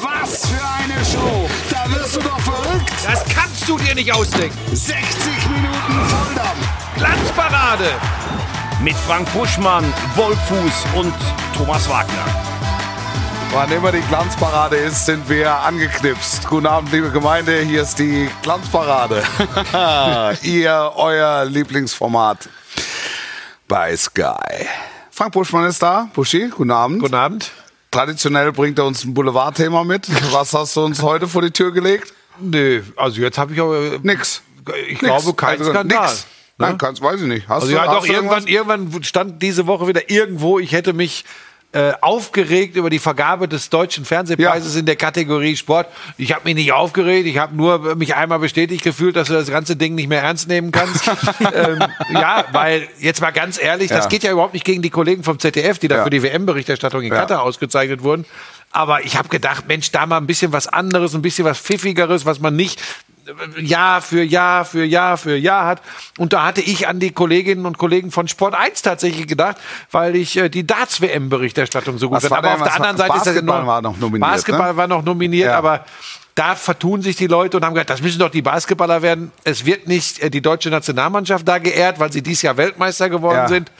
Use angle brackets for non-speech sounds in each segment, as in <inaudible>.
Was für eine Show! Da wirst du doch verrückt! Das kannst du dir nicht ausdenken. 60 Minuten Volldampf! Glanzparade Mit Frank Buschmann, Wolfuß und Thomas Wagner. Wann immer die Glanzparade ist, sind wir angeknipst. Guten Abend, liebe Gemeinde. Hier ist die Glanzparade. <laughs> Ihr, euer Lieblingsformat bei Sky. Frank Buschmann ist da. Buschi, guten Abend. Guten Abend. Traditionell bringt er uns ein Boulevardthema mit. Was hast du uns heute vor die Tür gelegt? Nee, also jetzt habe ich aber. Nix. Ich glaube, kein Also, Skandal. Nix. Nein, kannst, weiß ich nicht. Hast Also du, ja, doch, irgendwann, irgendwann stand diese Woche wieder irgendwo, ich hätte mich äh, aufgeregt über die Vergabe des deutschen Fernsehpreises Ja. in der Kategorie Sport. Ich habe mich nicht aufgeregt, ich habe nur mich einmal bestätigt gefühlt, dass du das ganze Ding nicht mehr ernst nehmen kannst. <laughs> ähm, ja, weil jetzt mal ganz ehrlich, das Ja. geht ja überhaupt nicht gegen die Kollegen vom ZDF, die da Ja. für die WM-Berichterstattung in. Katar ausgezeichnet wurden. Aber ich habe gedacht, Mensch, da mal ein bisschen was anderes, ein bisschen was Pfiffigeres, was man nicht Jahr für Jahr für Jahr für Jahr hat. Und da hatte ich an die Kolleginnen und Kollegen von Sport 1 tatsächlich gedacht, weil ich äh, die Darts-WM-Berichterstattung so gut war Aber auf der anderen Seite ist das Basketball enorm- war noch nominiert, Basketball ne? war noch nominiert, Ja. aber da vertun sich die Leute und haben gesagt, das müssen doch die Basketballer werden. Es wird nicht äh, die deutsche Nationalmannschaft da geehrt, weil sie dieses Jahr Weltmeister geworden Ja. sind,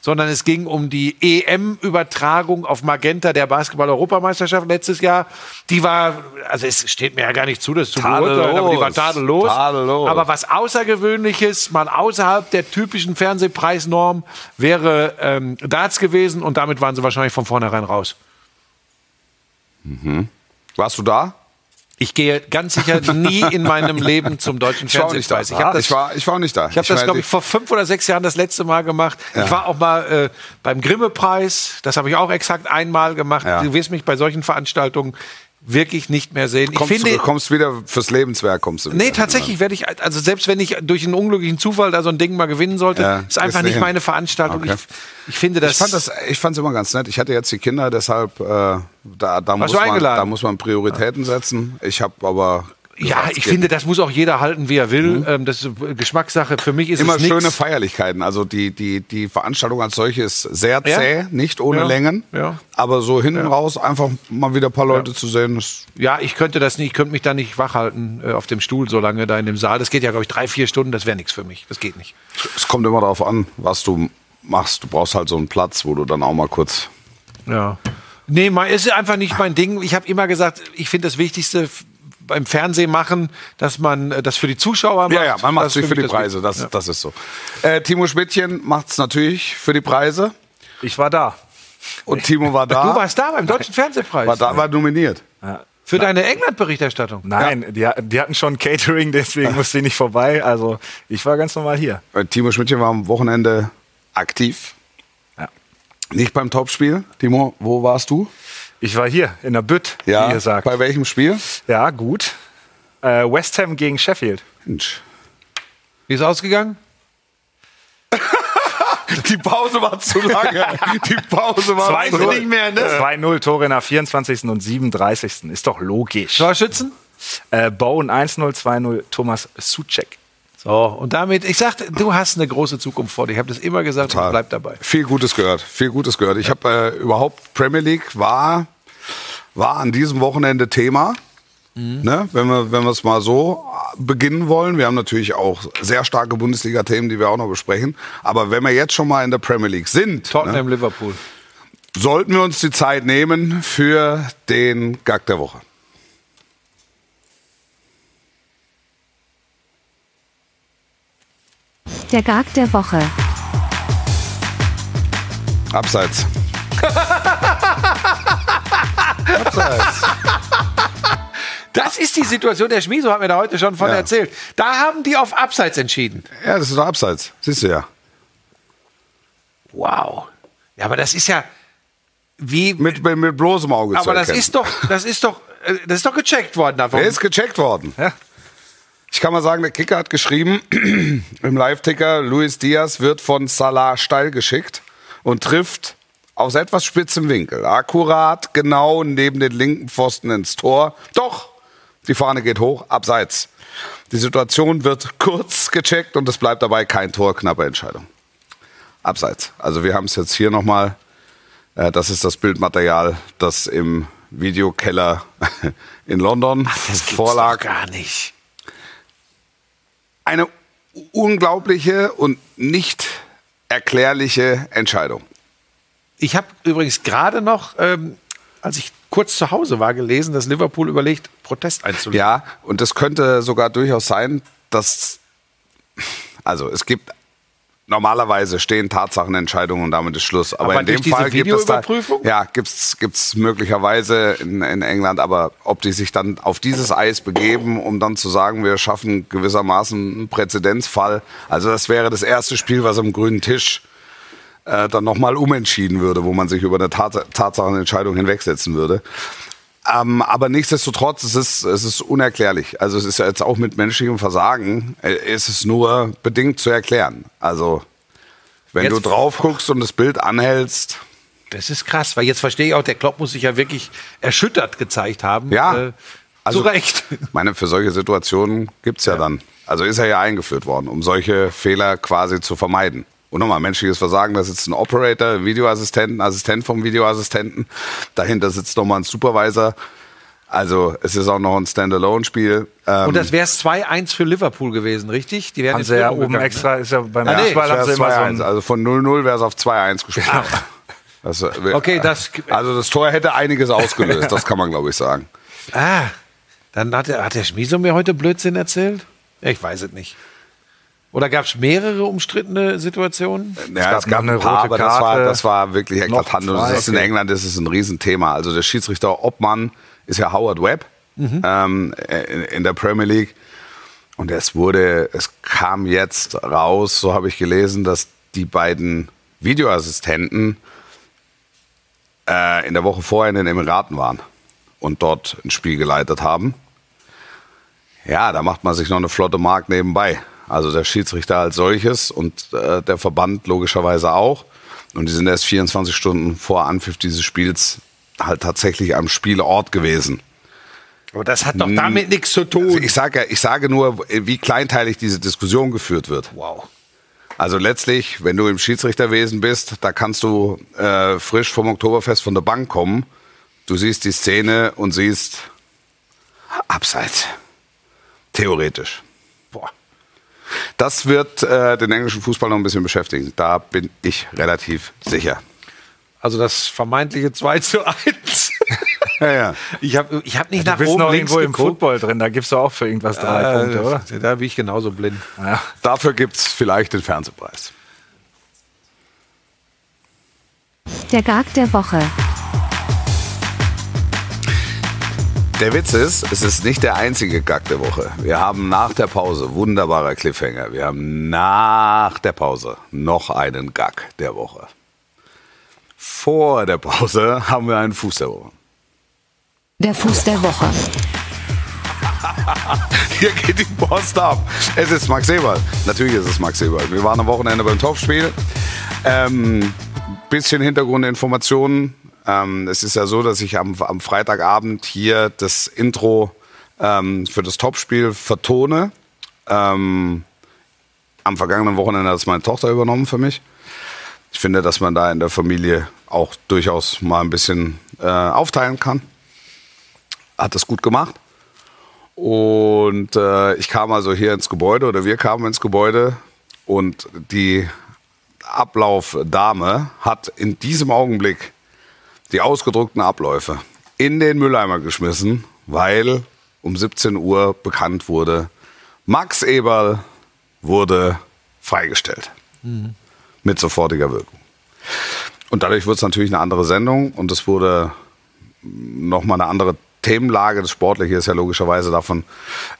sondern es ging um die EM-Übertragung auf Magenta der Basketball-Europameisterschaft letztes Jahr. Die war, also es steht mir ja gar nicht zu, das zu beurteilen, aber die war tadellos. Tadellos. Aber was Außergewöhnliches, mal außerhalb der typischen Fernsehpreisnorm, wäre ähm, Darts gewesen und damit waren sie wahrscheinlich von vornherein raus. Warst du da? Ich gehe ganz sicher nie in meinem Leben zum deutschen Ich war auch nicht da. Fernsehpreis. Ich habe das, ich war, ich war auch nicht da. ich hab das meine, glaube ich, vor fünf oder sechs Jahren das letzte Mal gemacht. Ich war auch mal äh, beim Grimme-Preis. Das habe ich auch exakt einmal gemacht. Ja. Du wirst mich bei solchen Veranstaltungen wirklich nicht mehr sehen. kommst, ich finde, du kommst wieder fürs Lebenswerk kommst du wieder. Nee, tatsächlich werde ich, also selbst wenn ich durch einen unglücklichen Zufall da so ein Ding mal gewinnen sollte, Ja, ist einfach ist nicht nicht- meine Veranstaltung. Okay. Ich, ich finde das. Ich fand das, ich fand's immer ganz nett. Ich hatte jetzt die Kinder, deshalb äh, da, da, muss man, da muss man Prioritäten setzen. Ich habe aber ja, ich es finde, das muss auch jeder halten, wie er will. Ähm, das ist Geschmackssache. Für mich ist immer es schöne Feierlichkeiten. Also die, die, die Veranstaltung als solche ist sehr Ja. zäh, nicht ohne Ja. Längen. Ja. Aber so hinten raus einfach mal wieder ein paar Leute zu sehen, ist Ja, ich könnte das nicht, ich könnte mich da nicht wach halten äh, auf dem Stuhl so lange da in dem Saal. Das geht ja, glaube ich, drei, vier Stunden, das wäre nichts für mich. Das geht nicht. es kommt immer darauf an, was du machst. Du brauchst halt so einen Platz, wo du dann auch mal kurz. Ja. Nee, mein, ist einfach nicht mein Ding. Ich habe immer gesagt, ich finde das Wichtigste beim Fernsehen machen, dass man äh, das für die Zuschauer macht. Ja, ja, man macht Das es ist für die Preise. Das, Wichtigste. das ist so. Äh, Timo Schmidtchen macht es natürlich für die Preise. Ich war da. Und Timo war da. Du warst da beim Deutschen Fernsehpreis. war da, war nominiert. Für deine England-Berichterstattung. Nein, die, die hatten schon Catering, deswegen musste ich nicht vorbei. Also ich war ganz normal hier. Äh, Timo Schmidtchen war am Wochenende aktiv. Ja. Nicht beim Topspiel. Timo, wo warst du? Ich war hier in der Bütt, wie ihr sagt. Bei welchem Spiel? Ja, gut. Äh, West Ham gegen Sheffield. Mensch. Wie ist ausgegangen? <laughs> Die Pause war zu lange. Die Pause war Zwei- zu lange. mehr, ne? 2-0 Tore in der 24. und 37. Ist doch logisch. Torschützen? Äh, Bowen 1-0, 2-0 Thomas Suchek. So, und damit, ich sagte, du hast eine große Zukunft vor dir. Ich habe das immer gesagt und bleib dabei. Viel Gutes gehört. Viel Gutes gehört. Ich habe äh, überhaupt Premier League war, war an diesem Wochenende Thema. Ne? Wenn wir wenn wir es mal so beginnen wollen. Wir haben natürlich auch sehr starke Bundesliga-Themen, die wir auch noch besprechen. Aber wenn wir jetzt schon mal in der Premier League sind, Tottenham, ne, Liverpool. sollten wir uns die Zeit nehmen für den Gag der Woche. Der Gag der Woche. Abseits. Abseits. Das ist die Situation. Der Schmieso hat mir da heute schon von Ja. erzählt. Da haben die auf Abseits entschieden. Ja, das ist doch Abseits. Siehst du ja. Wow. Ja, aber das ist ja wie. Mit, mit, mit bloßem Auge zu aber das ist doch, das ist doch, äh, das ist doch gecheckt worden davon. Der ist gecheckt worden. Ja. Ich kann mal sagen, der Kicker hat geschrieben, <clears throat> im Live-Ticker, Luis Diaz wird von Salah steil geschickt und trifft aus etwas spitzem Winkel, akkurat genau neben den linken Pfosten ins Tor. Doch, die Fahne geht hoch, abseits. Die Situation wird <laughs> kurz gecheckt und es bleibt dabei kein Tor, knappe Entscheidung. Abseits. Also wir haben es jetzt hier nochmal. Äh, das ist das Bildmaterial, das im Videokeller <laughs> in London Das gibt's vorlag. gar nicht. Eine unglaubliche und nicht erklärliche Entscheidung. Ich habe übrigens gerade noch, ähm, als ich kurz zu Hause war, gelesen, dass Liverpool überlegt, Protest einzulegen. Ja, und das könnte sogar durchaus sein, dass, also es gibt, normalerweise stehen Tatsachenentscheidungen und damit ist Schluss. Aber, Aber in dem Fall gibt es da, ja, gibt's, gibt's möglicherweise in, in England, aber ob die sich dann auf dieses Eis begeben, um dann zu sagen, wir schaffen gewissermaßen einen Präzedenzfall. Also das wäre das erste Spiel, was am grünen Tisch äh, dann nochmal umentschieden würde, wo man sich über eine Tats Tatsachenentscheidung hinwegsetzen würde. Ähm, aber nichtsdestotrotz, es ist, es ist unerklärlich. Also es ist ja jetzt auch mit menschlichem Versagen, äh, es ist nur bedingt zu erklären. Also wenn Jetzt- du drauf guckst und das Bild anhältst, Das ist krass, weil jetzt verstehe ich auch, der Klopp muss sich ja wirklich erschüttert gezeigt haben. Ja. Äh, Also- zu Recht. ich <laughs> meine, für solche Situationen gibt's ja, dann. Also ist er ja eingeführt worden, um solche Fehler quasi zu vermeiden. Und nochmal, menschliches Versagen, da sitzt ein Operator, ein Videoassistent, ein Assistent vom Videoassistenten. Dahinter sitzt nochmal ein Supervisor. Also es ist auch noch ein Standalone-Spiel. Ähm, Und das wäre es 2-1 für Liverpool gewesen, richtig? Die wären Haben sie ja oben gegangen, extra, ist ja beim Ah, nee, Fußball haben sie immer so 2-1. ein, Also von 0-0 wäre es auf 2-1 gespielt. Das, äh, Okay, das- also das Tor hätte einiges ausgelöst, <laughs> das kann man glaube ich sagen. Ne? Ah, dann hat der, hat der Schmieso mir heute Blödsinn erzählt? Ich weiß es nicht. Oder gab es mehrere umstrittene Situationen? Ja, gab es gab noch ein eine paar, rote aber das war, Karte. das war wirklich eklatant. Und das ist in. England ist es ein Riesenthema. Also der Schiedsrichter Obmann ist ja Howard Webb ähm, in, in der Premier League. Und es wurde, es kam jetzt raus, so habe ich gelesen, dass die beiden Videoassistenten äh, in der Woche vorher in den Emiraten waren und dort ein Spiel geleitet haben. Ja, da macht man sich noch eine flotte Mark nebenbei. Also der Schiedsrichter als solches und äh, der Verband logischerweise auch. Und die sind erst 24 Stunden vor Anpfiff dieses Spiels halt tatsächlich am Spielort gewesen. Aber das hat doch damit nichts zu tun. Also ich, sage, ich sage nur, wie kleinteilig diese Diskussion geführt wird. wow. Also letztlich, wenn du im Schiedsrichterwesen bist, da kannst du äh, frisch vom Oktoberfest von der Bank kommen. Du siehst die Szene und siehst abseits. Theoretisch. Das wird äh, den englischen Fußball noch ein bisschen beschäftigen. Da bin ich relativ sicher. Also das vermeintliche 2 zu 1. <laughs> Ja, ja. Ich habe ich hab nicht du nach bist oben noch links irgendwo im geguckt. Football drin, da gibst du auch für irgendwas drei Punkte, oder? Äh, Da bin ich genauso blind. Ja. Dafür gibt's vielleicht den Fernsehpreis. Der Gag der Woche. Der Witz ist, es ist nicht der einzige Gag der Woche. Wir haben nach der Pause, wunderbarer Cliffhanger, wir haben nach der Pause noch einen Gag der Woche. Vor der Pause <laughs> haben wir einen Fuß der Woche. Der Fuß der Woche. <laughs> Hier geht die Post ab. Es ist Max Eberl. Natürlich ist es Max Eberl. Wir waren am Wochenende beim Topspiel. Ähm, bisschen Hintergrundinformationen. Ähm, es ist ja so, dass ich am, am Freitagabend hier das Intro ähm, für das Topspiel vertone. Ähm, am vergangenen Wochenende hat es meine Tochter übernommen für mich. Ich finde, dass man da in der Familie auch durchaus mal ein bisschen äh, aufteilen kann. Hat das gut gemacht. Und äh, ich kam also hier ins Gebäude oder wir kamen ins Gebäude und die Ablaufdame hat in diesem Augenblick die ausgedruckten Abläufe in den Mülleimer geschmissen, weil um 17 Uhr bekannt wurde, Max Eberl wurde freigestellt. Mit sofortiger Wirkung. Und dadurch wurde es natürlich eine andere Sendung und es wurde nochmal eine andere Themenlage. Das Sportliche ist ja logischerweise davon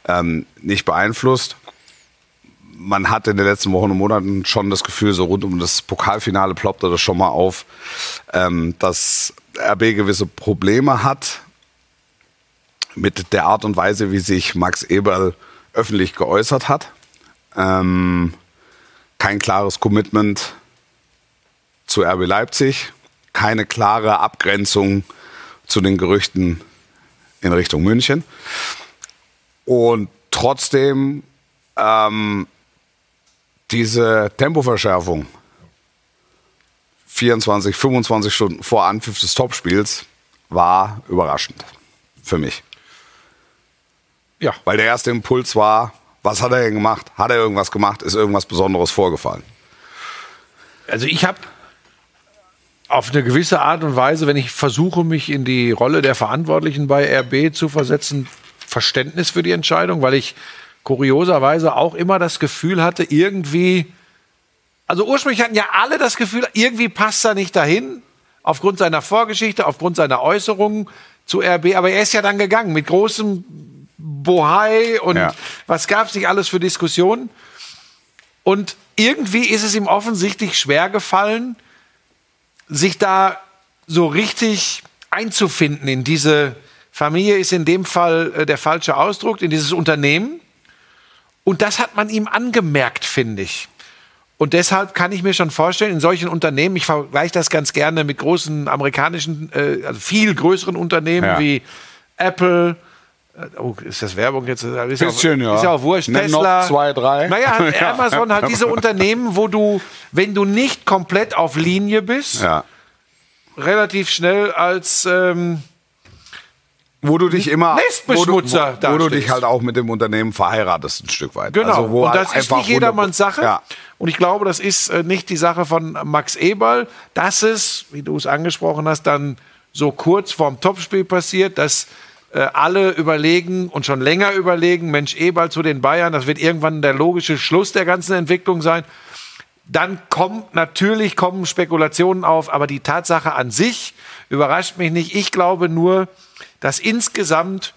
ähm, nicht beeinflusst. Man hat in den letzten Wochen und Monaten schon das Gefühl, so rund um das Pokalfinale ploppte das schon mal auf, ähm, dass RB gewisse Probleme hat mit der Art und Weise, wie sich Max Eberl öffentlich geäußert hat. Ähm, kein klares Commitment zu RB Leipzig, keine klare Abgrenzung zu den Gerüchten in Richtung München. Und trotzdem ähm, diese Tempoverschärfung 24, 25 Stunden vor Anpfiff des Topspiels war überraschend für mich. Ja. Weil der erste Impuls war, was hat er denn gemacht? Hat er irgendwas gemacht? Ist irgendwas Besonderes vorgefallen? Also ich habe auf eine gewisse Art und Weise, wenn ich versuche, mich in die Rolle der Verantwortlichen bei RB zu versetzen, Verständnis für die Entscheidung, weil ich kurioserweise auch immer das Gefühl hatte, irgendwie, also ursprünglich hatten ja alle das Gefühl, irgendwie passt er nicht dahin, aufgrund seiner Vorgeschichte, aufgrund seiner Äußerungen zu RB, aber er ist ja dann gegangen mit großem Bohai und Ja. was gab es nicht alles für Diskussionen. Und irgendwie ist es ihm offensichtlich schwer gefallen, sich da so richtig einzufinden in diese Familie ist in dem Fall äh, der falsche Ausdruck, in dieses Unternehmen. Und das hat man ihm angemerkt, finde ich. Und deshalb kann ich mir schon vorstellen, in solchen Unternehmen, ich vergleiche das ganz gerne mit großen amerikanischen, äh, also viel größeren Unternehmen Ja. wie Apple. äh, Oh, ist das Werbung jetzt? Ist Bisschen, auch, ja. Ist ja auch wurscht. Noch Tesla. zwei, drei. Naja, <laughs> Ja. Amazon hat diese Unternehmen, wo du, wenn du nicht komplett auf Linie bist, Ja. relativ schnell als ähm, Wo du dich immer. Nestbeschmutzer wo, du, wo du dastehst. dich halt auch mit dem Unternehmen verheiratest, ein Stück weit. Genau. Also, wo und halt das ist einfach nicht jedermanns Sache. Ja. Und ich glaube, das ist äh, nicht die Sache von Max Eberl, dass es, wie du es angesprochen hast, dann so kurz vorm Topspiel passiert, dass äh, alle überlegen und schon länger überlegen, Mensch, Eberl zu den Bayern, das wird irgendwann der logische Schluss der ganzen Entwicklung sein. Dann kommt natürlich kommen Spekulationen auf, aber die Tatsache an sich überrascht mich nicht. Ich glaube nur, dass insgesamt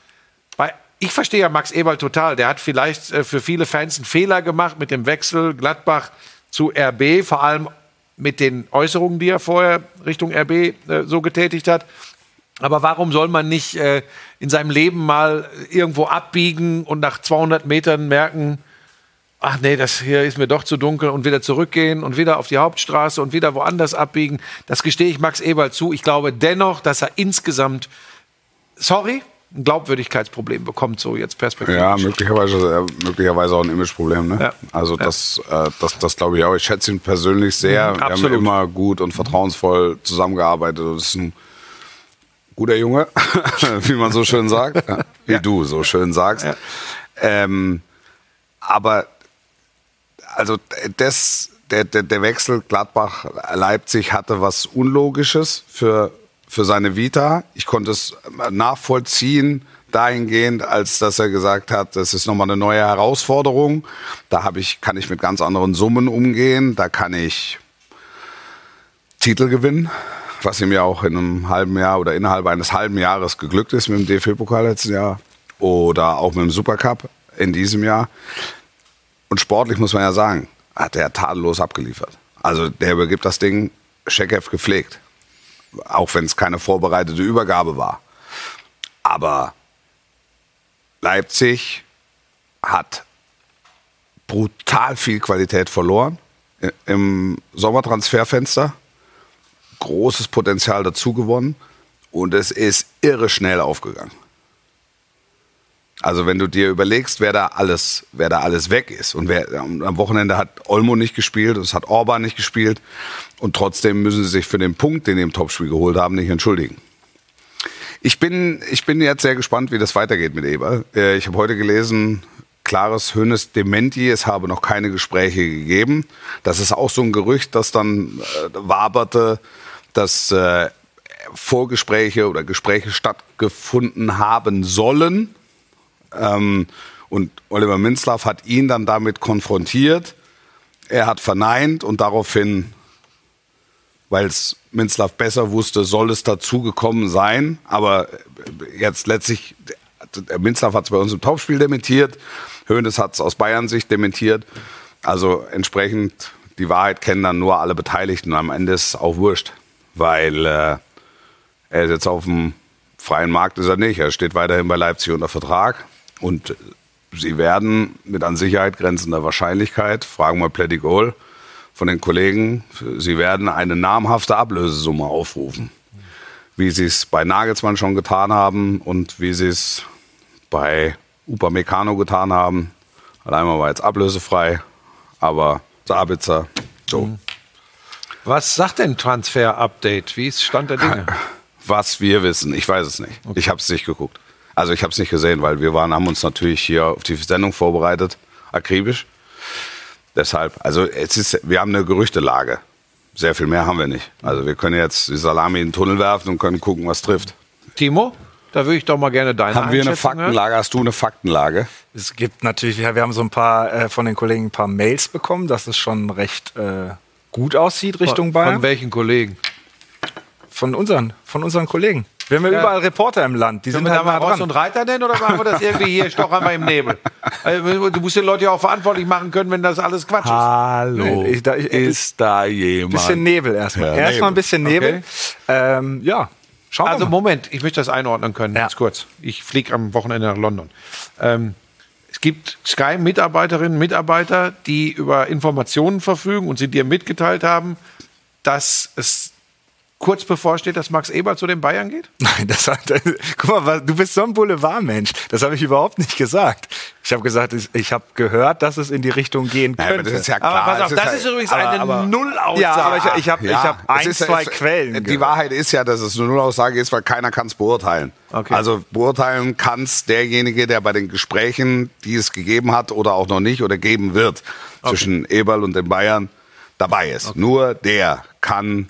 bei ich verstehe ja Max Eberl total. Der hat vielleicht äh, für viele Fans einen Fehler gemacht mit dem Wechsel Gladbach zu RB, vor allem mit den Äußerungen, die er vorher Richtung RB äh, so getätigt hat. Aber warum soll man nicht äh, in seinem Leben mal irgendwo abbiegen und nach 200 Metern merken, ach nee, das hier ist mir doch zu dunkel und wieder zurückgehen und wieder auf die Hauptstraße und wieder woanders abbiegen. Das gestehe ich Max Eberl zu. Ich glaube dennoch, dass er insgesamt, sorry, ein Glaubwürdigkeitsproblem bekommt, so jetzt perspektivisch. Ja, möglicherweise, äh, möglicherweise auch ein Imageproblem. Ne? Ja. Also das, äh, das, das glaube ich auch. Ich schätze ihn persönlich sehr. Wir absolut. haben immer gut und vertrauensvoll zusammengearbeitet. Das ist ein guter Junge, <laughs> wie man so schön sagt. <laughs> Ja, Wie du so schön sagst. Ähm, aber also das, der, der, der Wechsel Gladbach-Leipzig hatte was Unlogisches für, für seine Vita. Ich konnte es nachvollziehen dahingehend, als dass er gesagt hat, das ist nochmal eine neue Herausforderung. Da habe ich, kann ich mit ganz anderen Summen umgehen. Da kann ich Titel gewinnen, was ihm ja auch in einem halben Jahr oder innerhalb eines halben Jahres geglückt ist mit dem DFB-Pokal letzten Jahr oder auch mit dem Supercup in diesem Jahr. Und sportlich muss man ja sagen, hat er tadellos abgeliefert. Also der übergibt das Ding Schekev gepflegt. Auch wenn es keine vorbereitete Übergabe war. Aber Leipzig hat brutal viel Qualität verloren im Sommertransferfenster. Großes Potenzial dazu gewonnen. Und es ist irre schnell aufgegangen. Also wenn du dir überlegst, wer da alles, wer da alles weg ist und wer am Wochenende hat Olmo nicht gespielt, es hat Orban nicht gespielt und trotzdem müssen sie sich für den Punkt, den sie im Topspiel geholt haben, nicht entschuldigen. Ich bin, ich bin jetzt sehr gespannt, wie das weitergeht mit Eber. Äh, Ich habe heute gelesen, klares Hönes Dementi, es habe noch keine Gespräche gegeben. Das ist auch so ein Gerücht, das dann äh, waberte, dass äh, Vorgespräche oder Gespräche stattgefunden haben sollen. Ähm, und Oliver Minzlaff hat ihn dann damit konfrontiert. Er hat verneint und daraufhin, weil es Minzlaff besser wusste, soll es dazu gekommen sein. Aber jetzt letztlich, Minzlaff hat es bei uns im Topspiel dementiert. Hoeneß hat es aus Bayern Sicht dementiert. Also entsprechend, die Wahrheit kennen dann nur alle Beteiligten. Und am Ende ist es auch wurscht, weil äh, er ist jetzt auf dem freien Markt ist er nicht. Er steht weiterhin bei Leipzig unter Vertrag. Und sie werden mit an Sicherheit grenzender Wahrscheinlichkeit, fragen wir Plätti Goal von den Kollegen, sie werden eine namhafte Ablösesumme aufrufen. Wie sie es bei Nagelsmann schon getan haben und wie sie es bei Upamecano getan haben. Einmal war jetzt ablösefrei, aber Sabitzer, so. Was sagt denn Transfer-Update? Wie ist Stand der Dinge? was wir wissen. Ich weiß es nicht. Ich habe es nicht geguckt. Also ich habe es nicht gesehen, weil wir waren, haben uns natürlich hier auf die Sendung vorbereitet, akribisch. Deshalb, also es ist, wir haben eine Gerüchtelage. Sehr viel mehr haben wir nicht. Also wir können jetzt die Salami in den Tunnel werfen und können gucken, was trifft. Timo, da würde ich doch mal gerne deine Haben wir eine. Faktenlage? Hast du eine Faktenlage? Es gibt natürlich, wir haben so ein paar äh, von den Kollegen ein paar Mails bekommen, dass es schon recht äh, gut aussieht Richtung Von, Bayern. von welchen Kollegen? Von unseren, von unseren Kollegen. Wir haben ja, überall Reporter im Land. Die Sind sind wir halt da mal Ross dran. und Reiter denn oder machen wir das irgendwie hier stochern wir im Nebel? Also, Du musst die Leute ja auch verantwortlich machen können, wenn das alles Quatsch ist. Hallo. Ich- da- ich- ist da jemand? bisschen Nebel erstmal. Ja, erstmal ein bisschen Nebel. Okay. Ähm, ja, schauen Also wir mal. Moment, ich möchte das einordnen können, Ja. ganz kurz. Ich fliege am Wochenende nach London. Ähm, es gibt Sky-Mitarbeiterinnen und Mitarbeiter, die über Informationen verfügen und sie dir mitgeteilt haben, dass es kurz bevorsteht, dass Max Eberl zu den Bayern geht? <laughs> Nein, das hat, guck mal, du bist so ein Boulevardmensch. Das habe ich überhaupt nicht gesagt. Ich habe gesagt, ich, ich habe gehört, dass es in die Richtung gehen Ja, könnte. aber das ist ja Aber klar. pass auf, es das ja- ist übrigens aber- eine aber- Nullaussage. ja, aber ich, ich habe ich hab ein, ist- zwei es- Quellen. Die gehört. Wahrheit ist ja, dass es eine Nullaussage ist, weil keiner kann es beurteilen. Okay. Also beurteilen kann es derjenige, der bei den Gesprächen, die es gegeben hat oder auch noch nicht oder geben wird, zwischen Eberl und den Bayern dabei ist. Nur der kann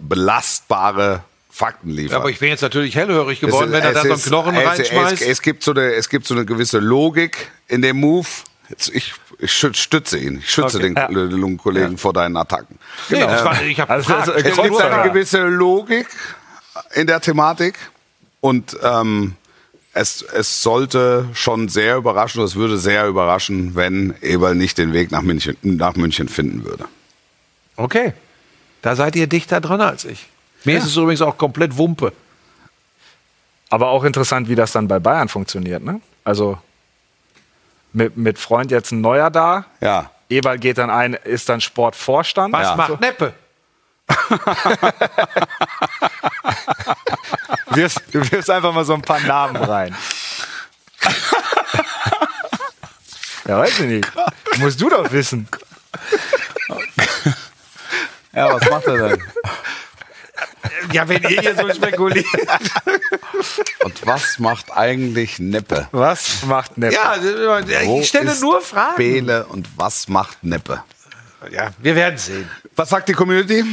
belastbare Fakten liefern. Aber ich bin jetzt natürlich hellhörig geworden, ist- wenn er da so einen Knochen es, reinschmeißt. Es, es, gibt so eine, es gibt so eine gewisse Logik in dem Move. Jetzt, ich, ich stütze ihn. Ich schütze Okay. den Ja. den Kollegen vor deinen Attacken. Nee, das war, ich habe Also, also, Ich Es gibt eine gewisse Logik in der Thematik und ähm, es, es sollte schon sehr überraschen, es würde sehr überraschen, wenn Eberl nicht den Weg nach München, nach München finden würde. Okay, da seid ihr dichter dran als ich. Mir ist es übrigens auch komplett Wumpe. Aber auch interessant, wie das dann bei Bayern funktioniert. Ne? Also mit, mit Freund jetzt ein Neuer da. Ja. Eberl geht dann ein, ist dann Sportvorstand. Was Ja. macht Neppe? <laughs> Du wirfst, du wirfst einfach mal so ein paar Namen rein. ja, weiß ich nicht. Musst du doch wissen. <laughs> Ja, was macht er denn? Ja, wenn ihr hier so spekuliert. Und was macht eigentlich Neppe? Was macht Neppe? Ja, Wo ich stelle ist nur Fragen. Bele und was macht Neppe? Ja, wir werden sehen. Was sagt die Community?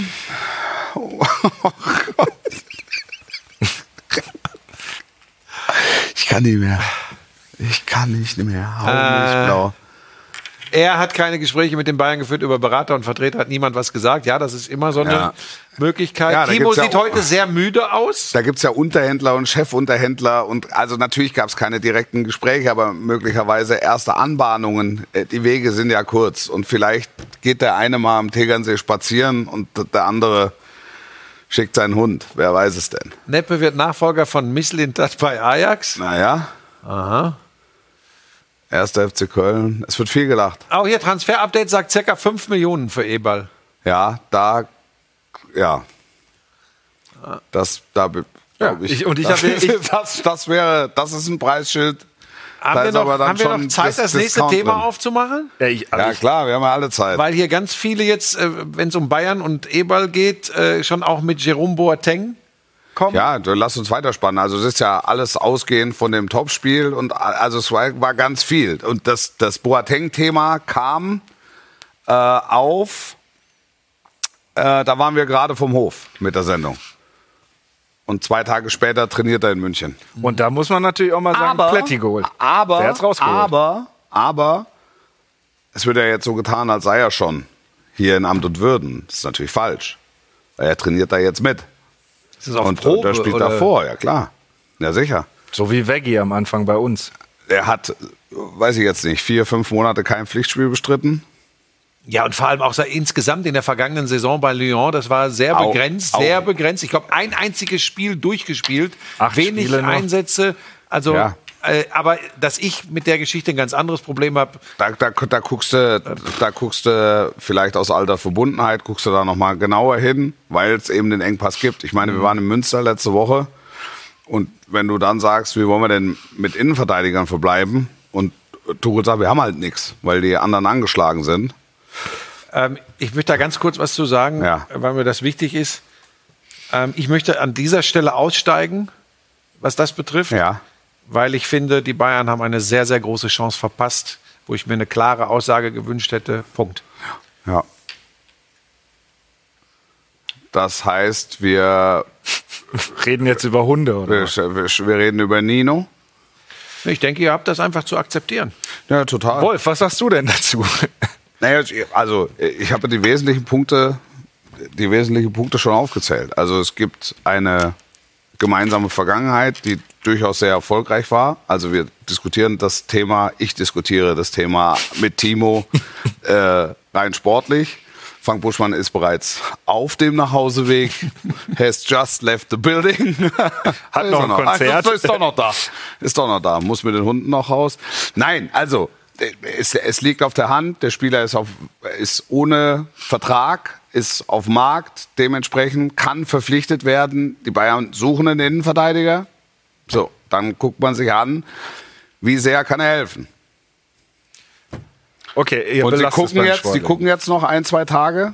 Ich kann nicht mehr. Ich kann nicht mehr. Hau mich blau. Er hat keine Gespräche mit den Bayern geführt über Berater und Vertreter, hat niemand was gesagt. Ja, das ist immer so eine Ja. Möglichkeit. Ja, Timo ja sieht auch- heute sehr müde aus. Da gibt's ja Unterhändler und Chefunterhändler und also natürlich gab's keine direkten Gespräche, aber möglicherweise erste Anbahnungen. Äh, Die Wege sind ja kurz und vielleicht geht der eine mal am Tegernsee spazieren und der andere schickt seinen Hund. Wer weiß es denn? Neppe wird Nachfolger von Misslintat bei Ajax. Naja. Aha. Erster FC Köln. Es wird viel gelacht. Auch hier Transfer-Update sagt circa 5 Millionen für Eberl. Ja, da, ja. Das, da, glaub ich- und ich hab- <laughs> das, ich- das, das wäre, das ist ein Preisschild. Haben Da wir ist noch, aber dann haben wir noch Zeit, das das, nächste Discount Thema drin. Ja, aufzumachen? Also ich, Ja, klar, wir haben ja alle Zeit. Weil hier ganz viele jetzt, äh, wenn es um Bayern und Eberl geht, äh, schon auch mit Jerome Boateng kommen. Ja, lass uns weiterspannen. Also es ist ja alles ausgehend von dem Topspiel und also es war, war ganz viel. Und das, das Boateng-Thema kam äh, auf, äh, da waren wir gerade vom Hof mit der Sendung. Und zwei Tage später trainiert er in München. und da muss man natürlich auch mal sagen, geholt. aber, Der hat's rausgeholt. aber, aber, es wird ja jetzt so getan, als sei er schon hier in Amt und Würden. Das ist natürlich falsch. Er trainiert da jetzt mit. Ist das auf und Probe, der spielt oder? davor, ja klar. Ja, sicher. So wie Veggie am Anfang bei uns. Er hat, weiß ich jetzt nicht, vier, fünf Monate kein Pflichtspiel bestritten. Ja, und vor allem auch so insgesamt in der vergangenen Saison bei Lyon, das war sehr begrenzt, auch. sehr begrenzt. Ich glaube, ein einziges Spiel durchgespielt, Acht wenig Spiele noch. Einsätze. Also, Ja. Äh, aber dass ich mit der Geschichte ein ganz anderes Problem habe, Da, da, da, guckst du, da guckst du vielleicht aus alter Verbundenheit, guckst du da nochmal genauer hin, weil es eben den Engpass gibt. Ich meine, wir waren in Münster letzte Woche und wenn du dann sagst, wie wollen wir denn mit Innenverteidigern verbleiben und Tuchel sagt, wir haben halt nichts, weil die anderen angeschlagen sind. Ähm, ich möchte da ganz kurz was zu sagen, Ja. weil mir das wichtig ist. Ähm, ich möchte an dieser Stelle aussteigen, was das betrifft, Ja. Weil ich finde, die Bayern haben eine sehr, sehr große Chance verpasst, wo ich mir eine klare Aussage gewünscht hätte. Punkt. Ja. Das heißt, wir, <laughs> Reden jetzt über Hunde, oder? wir, wir, wir reden über Nino. Ich denke, ihr habt das einfach zu akzeptieren. Ja, total. Wolf, was sagst du denn dazu? <laughs> Naja, also ich habe die wesentlichen Punkte, die wesentlichen Punkte schon aufgezählt. Also es gibt eine gemeinsame Vergangenheit, die durchaus sehr erfolgreich war. Also wir diskutieren das Thema, ich diskutiere das Thema mit Timo <laughs> äh, rein sportlich. Frank Buschmann ist bereits auf dem Nachhauseweg. <laughs> Has just left the building. <laughs> Hat noch ein Konzert. Ist doch noch da. Ist doch noch da. Muss mit den Hunden noch raus. Nein, also es, es liegt auf der Hand. Der Spieler ist, auf, ist ohne Vertrag, ist auf Markt. Dementsprechend kann verpflichtet werden. Die Bayern suchen einen Innenverteidiger. So, dann guckt man sich an, wie sehr kann er helfen. Okay, ihr Und sie gucken, jetzt, die gucken jetzt noch ein, zwei Tage,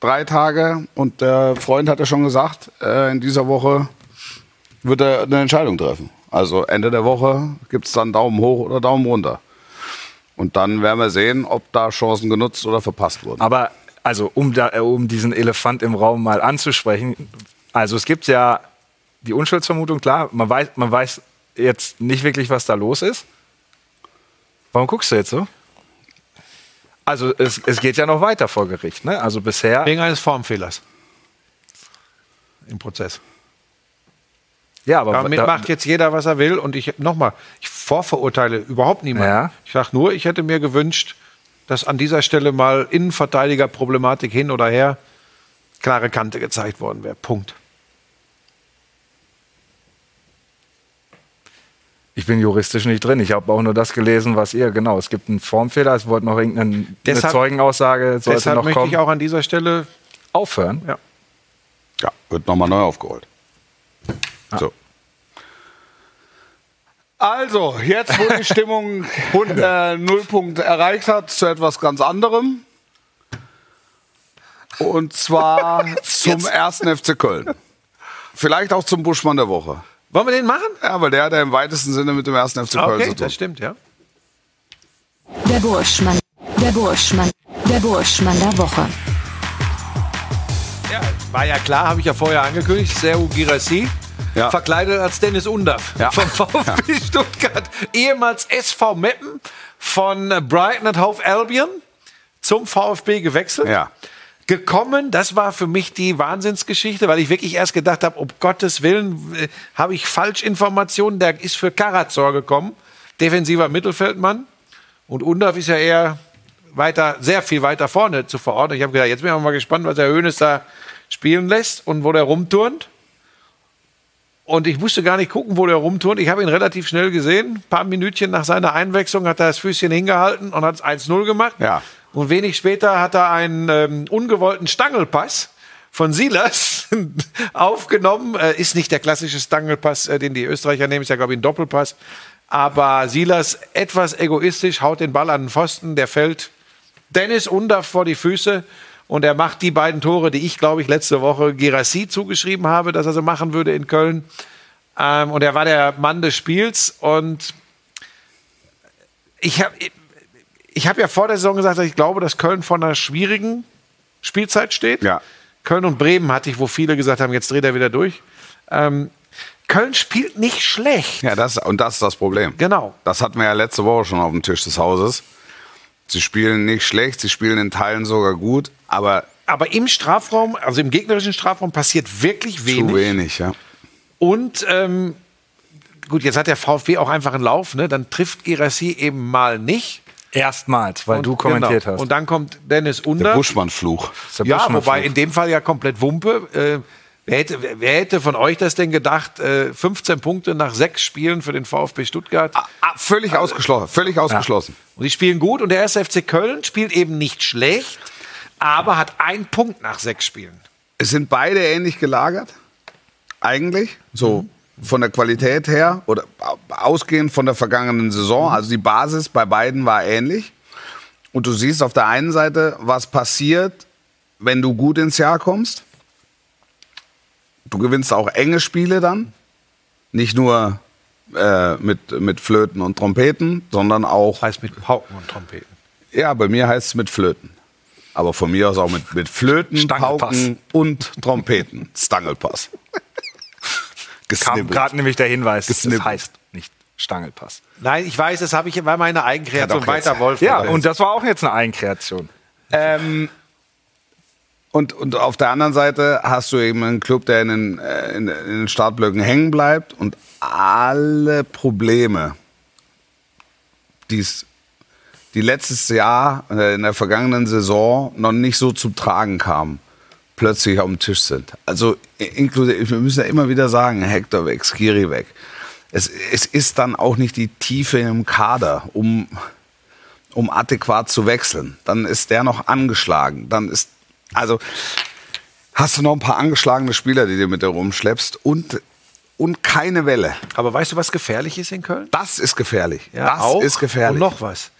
drei Tage. Und der Freund hat ja schon gesagt, äh, in dieser Woche wird er eine Entscheidung treffen. Also Ende der Woche gibt es dann Daumen hoch oder Daumen runter. Und dann werden wir sehen, ob da Chancen genutzt oder verpasst wurden. Aber also um da, äh, um diesen Elefant im Raum mal anzusprechen, also es gibt ja die Unschuldsvermutung, klar, man weiß, man weiß jetzt nicht wirklich, was da los ist. Warum guckst du jetzt so? Also es, es geht ja noch weiter vor Gericht, ne? Also bisher. Wegen eines Formfehlers im Prozess. Ja, aber Damit da- macht jetzt jeder, was er will. Und ich nochmal, ich vorverurteile überhaupt niemanden. Ja. Ich sage nur, ich hätte mir gewünscht, dass an dieser Stelle mal Innenverteidigerproblematik hin oder her klare Kante gezeigt worden wäre. Punkt. Ich bin juristisch nicht drin. Ich habe auch nur das gelesen, was ihr, genau. Es gibt einen Formfehler, es wollte noch irgendeine Deshalb- eine Zeugenaussage, sollte Deshalb noch möchte kommen. ich auch an dieser Stelle aufhören. Ja. Ja, wird nochmal neu aufgeholt. So. Also, jetzt wo die Stimmung <laughs> äh, Nullpunkt erreicht hat, zu etwas ganz anderem. Und zwar <laughs> zum ersten FC Köln. Vielleicht auch zum Buschmann der Woche. Wollen wir den machen? Ja, weil der hat ja im weitesten Sinne mit dem ersten FC Köln Okay, zu tun. das stimmt, ja. Der Burschmann. Der Burschmann. Der Burschmann der Woche. Ja, war ja klar, habe ich ja vorher angekündigt. Serhu Girassi, Ja. verkleidet als Dennis Undaff Ja. vom <laughs> VfB Stuttgart, ehemals SV Meppen von Brighton and Hove Albion zum VfB gewechselt. Ja. Gekommen, das war für mich die Wahnsinnsgeschichte, weil ich wirklich erst gedacht habe, um Gottes Willen, äh, habe ich Falschinformationen. Der ist für Karazor gekommen, defensiver Mittelfeldmann. Und Undaff ist ja eher weiter, sehr viel weiter vorne zu verorten. Ich habe gedacht, jetzt bin ich mal gespannt, was der Hönes da spielen lässt und wo der rumturnt. Und ich musste gar nicht gucken, wo der rumturnt. Ich habe ihn relativ schnell gesehen. Ein paar Minütchen nach seiner Einwechslung hat er das Füßchen hingehalten und hat es 1-0 gemacht. Ja. Und wenig später hat er einen ähm, ungewollten Stangelpass von Silas <laughs> aufgenommen. Äh, ist nicht der klassische Stangelpass, äh, den die Österreicher nehmen, ist ja, glaube ich, ein Doppelpass. Aber Silas etwas egoistisch haut den Ball an den Pfosten, der fällt Dennis Undaff vor die Füße und er macht die beiden Tore, die ich, glaube ich, letzte Woche Gerassi zugeschrieben habe, dass er sie machen würde in Köln. Ähm, und er war der Mann des Spiels und ich habe ich hab ja vor der Saison gesagt, dass ich glaube, dass Köln vor einer schwierigen Spielzeit steht. Ja. Köln und Bremen hatte ich, wo viele gesagt haben, jetzt dreht er wieder durch. Ähm, Köln spielt nicht schlecht. Ja, das, und das ist das Problem. Genau. Das hatten wir ja letzte Woche schon auf dem Tisch des Hauses. Sie spielen nicht schlecht, sie spielen in Teilen sogar gut, aber Aber im Strafraum, also im gegnerischen Strafraum, passiert wirklich wenig. zu wenig. Ja. Und ähm, gut, jetzt hat der VfB auch einfach einen Lauf, ne? Dann trifft Gerassi eben mal nicht. Erstmals, weil Und- du kommentiert genau. hast. Und dann kommt Dennis Der Under. Buschmann-Fluch. Der Ja, Buschmann-Fluch. wobei in dem Fall ja komplett Wumpe. Äh, wer, hätte, wer- hätte von euch das denn gedacht? Äh, 15 Punkte nach sechs Spielen für den VfB Stuttgart. Ah, völlig ausgeschlossen. Völlig ausgeschlossen. Und die spielen gut. Und der 1. FC Köln spielt eben nicht schlecht, aber hat einen Punkt nach sechs Spielen. Es sind beide ähnlich gelagert. Eigentlich. So von der Qualität her oder ausgehend von der vergangenen Saison. Also die Basis bei beiden war ähnlich. Und du siehst auf der einen Seite, was passiert, wenn du gut ins Jahr kommst. du gewinnst auch enge Spiele dann. Nicht nur äh, mit, mit Flöten und Trompeten, sondern auch, Heißt mit Pauken und Trompeten. ja, bei mir heißt es mit Flöten. Aber von mir aus auch mit, mit Flöten. Pauken und Trompeten. Stangelpass. Kam Gesnibbelt. gerade nämlich der Hinweis, das Gesnippelt. heißt nicht Stangelpass. Nein, ich weiß, das habe ich war meine Eigenkreation. Weiter Wolf. Ja, und das war auch jetzt eine Eigenkreation. Ähm, und, und auf der anderen Seite hast du eben einen Club, der in den, äh, in, in den Startblöcken hängen bleibt und alle Probleme, die's, die letztes Jahr, äh, in der vergangenen Saison noch nicht so zum Tragen kamen, plötzlich auf dem Tisch sind. Also inklusive, wir müssen ja immer wieder sagen, Hector weg, Skiri weg. Es, es ist dann auch nicht die Tiefe im Kader, um um adäquat zu wechseln. Dann ist der noch angeschlagen. Dann ist, also, hast du noch ein paar angeschlagene Spieler, die du mit dir rumschleppst und, und keine Welle. Aber weißt du, was gefährlich ist in Köln? Das ist gefährlich. Ja, das auch. ist gefährlich. Und noch was.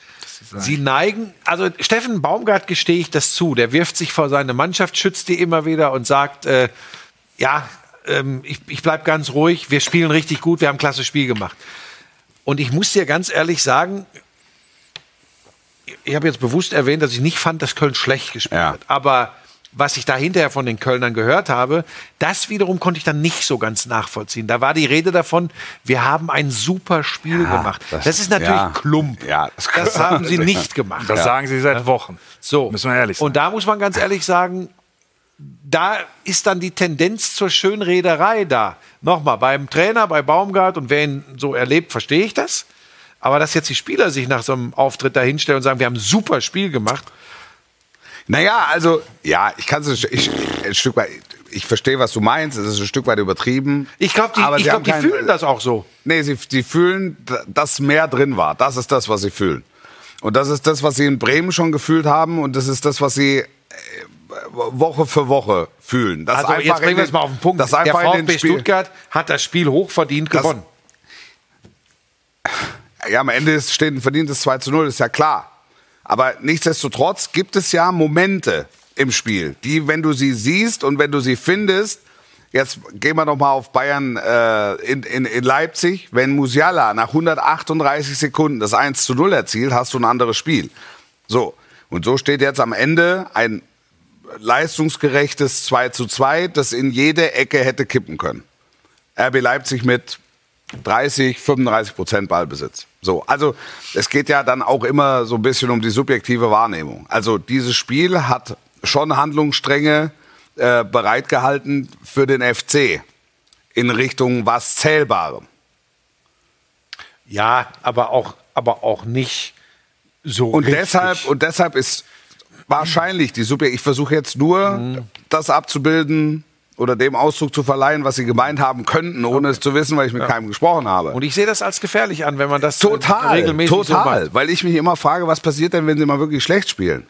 Sie neigen, also Steffen Baumgart gestehe ich das zu, der wirft sich vor seine Mannschaft, schützt die immer wieder und sagt, äh, ja, ähm, ich, ich bleib ganz ruhig, wir spielen richtig gut, wir haben ein klasse Spiel gemacht. Und ich muss dir ganz ehrlich sagen, ich habe jetzt bewusst erwähnt, dass ich nicht fand, dass Köln schlecht gespielt Ja. hat. Aber was ich da hinterher von den Kölnern gehört habe, das wiederum konnte ich dann nicht so ganz nachvollziehen. Da war die Rede davon, wir haben ein super Spiel gemacht. Das, das- ist natürlich ja. Klump. Ja, das- das <laughs> haben sie nicht gemacht. Das sagen sie seit Wochen. So. Müssen wir ehrlich sein. Und da muss man ganz ehrlich sagen, da ist dann die Tendenz zur Schönrederei da. Nochmal, beim Trainer, bei Baumgart und wer ihn so erlebt, verstehe ich das. Aber dass jetzt die Spieler sich nach so einem Auftritt da hinstellen und sagen, wir haben ein super Spiel gemacht, Naja, also, ja, ich kann es ich, ein Stück weit, ich verstehe, was du meinst. Es ist ein Stück weit übertrieben. ich glaube, die, Aber ich sie glaub, die kein- fühlen das auch so. Nee, sie, sie fühlen, dass mehr drin war. Das ist das, was sie fühlen. Und das ist das, was sie in Bremen schon gefühlt haben. Und das ist das, was sie äh, Woche für Woche fühlen. Das Also jetzt bringen wir es mal auf den Punkt. Das Der VfB Stuttgart hat das Spiel hochverdient gewonnen. Ja, am Ende steht ein verdientes 2 zu 0, ist ja klar. Aber nichtsdestotrotz gibt es ja Momente im Spiel, die, wenn du sie siehst und wenn du sie findest, jetzt gehen wir noch mal auf Bayern äh, in, in, in Leipzig, wenn Musiala nach 138 Sekunden das 1 zu 0 erzielt, hast du ein anderes Spiel. So, und so steht jetzt am Ende ein leistungsgerechtes 2 zu 2, das in jede Ecke hätte kippen können. RB Leipzig mit 30, 35 Prozent Ballbesitz. So, also es geht ja dann auch immer so ein bisschen um die subjektive Wahrnehmung. Also dieses Spiel hat schon Handlungsstränge äh, bereitgehalten für den FC in Richtung was Zählbarem. Ja, aber auch, aber auch nicht so. Und richtig. deshalb, und deshalb ist wahrscheinlich die Subjekt. Ich versuche jetzt nur, Mhm. das abzubilden oder dem Ausdruck zu verleihen, was sie gemeint haben könnten, ohne es zu wissen, weil ich mit keinem gesprochen habe. Und ich sehe das als gefährlich an, wenn man das äh, Total, regelmäßig so total. macht. weil ich mich immer frage, was passiert denn, wenn sie mal wirklich schlecht spielen?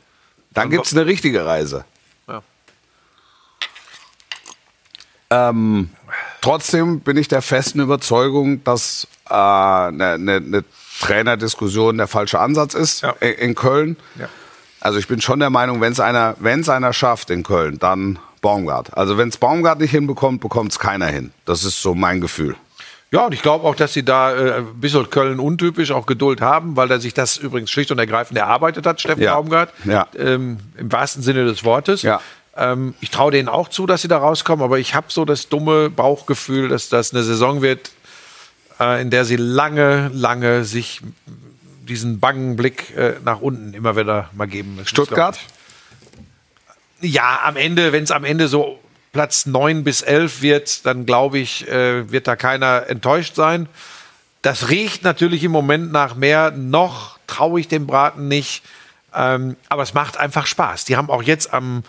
Dann gibt es eine richtige Reise. Ja. Ähm, trotzdem bin ich der festen Überzeugung, dass eine äh, ne, ne Trainerdiskussion der falsche Ansatz ist Ja. in, in Köln. Ja. Also ich bin schon der Meinung, wenn es einer, wenn's einer schafft in Köln, dann Baumgart. Also wenn es Baumgart nicht hinbekommt, bekommt es keiner hin. Das ist so mein Gefühl. Ja, und ich glaube auch, dass sie da äh, ein bisschen Köln untypisch auch Geduld haben, weil er sich das übrigens schlicht und ergreifend erarbeitet hat, Steffen Ja. Baumgart. Ja. Ähm, Im wahrsten Sinne des Wortes. Ja. Ähm, ich traue denen auch zu, dass sie da rauskommen, aber ich habe so das dumme Bauchgefühl, dass das eine Saison wird, äh, in der sie lange, lange sich diesen bangen Blick äh, nach unten immer wieder mal geben müssen. Stuttgart? Ja, am Ende, wenn es am Ende so Platz 9 bis 11 wird, dann glaube ich, äh, wird da keiner enttäuscht sein. Das riecht natürlich im Moment nach mehr. Noch traue ich dem Braten nicht. Ähm, aber es macht einfach Spaß. Die haben auch jetzt am,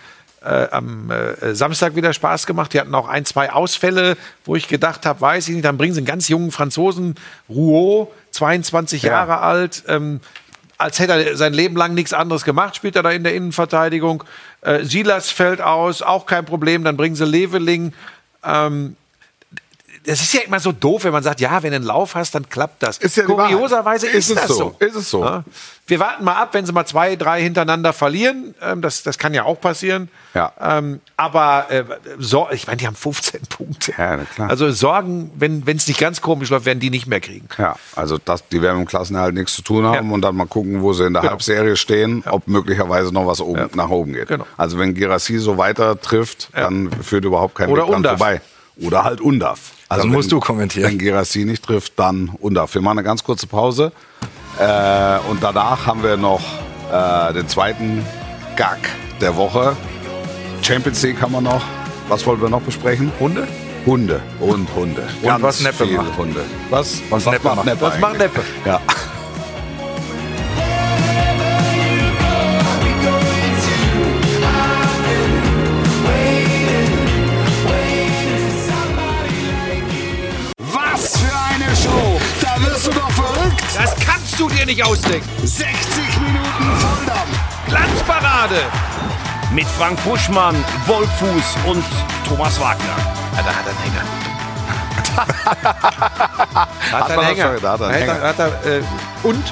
äh, am äh, Samstag wieder Spaß gemacht. Die hatten auch ein, zwei Ausfälle, wo ich gedacht habe, weiß ich nicht, dann bringen sie einen ganz jungen Franzosen, Rouault, 22 Ja. Jahre alt, ähm, als hätte er sein Leben lang nichts anderes gemacht, spielt er da in der Innenverteidigung. Äh, Silas fällt aus, auch kein Problem. Dann bringen sie Leveling. Ähm, das ist ja immer so doof, wenn man sagt, ja, wenn du einen Lauf hast, dann klappt das. Ist ja Kurioserweise ist, Ist es das so. so. Ist es so. Ja. Wir warten mal ab, wenn sie mal zwei, drei hintereinander verlieren. Ähm, das, das kann ja auch passieren. Ja. Ähm, aber äh, so, ich meine, die haben 15 Punkte. Ja, na klar. Also Sorgen, wenn es nicht ganz komisch läuft, werden die nicht mehr kriegen. Ja, also das, die werden im Klassenerhalt nichts zu tun haben Ja. und dann mal gucken, wo sie in der Genau. Halbserie stehen, ob möglicherweise noch was oben, nach oben geht. Genau. Also wenn Girassi so weiter trifft, dann führt überhaupt kein Oder Weg dran vorbei. Oder halt Undaf. Also musst du kommentieren. Wenn Girassi nicht trifft, dann Undaf. Wir machen eine ganz kurze Pause äh, und danach haben wir noch äh, den zweiten Gag der Woche. Champions League haben wir noch. Was wollen wir noch besprechen? Hunde? Hunde und Hunde. Und was Neppe macht. Hunde. Was? Was Neppe macht. Was macht? Neppe? Ja. Das kannst du dir nicht ausdenken. 60 Minuten Volldampf! Glanzparade. Mit Frank Buschmann, Wolfuß und Thomas Wagner. Ja, da hat er einen Hänger. <laughs> hat er man einen Hänger. schon, da hat er einen Da Hänger. Hat er, äh, und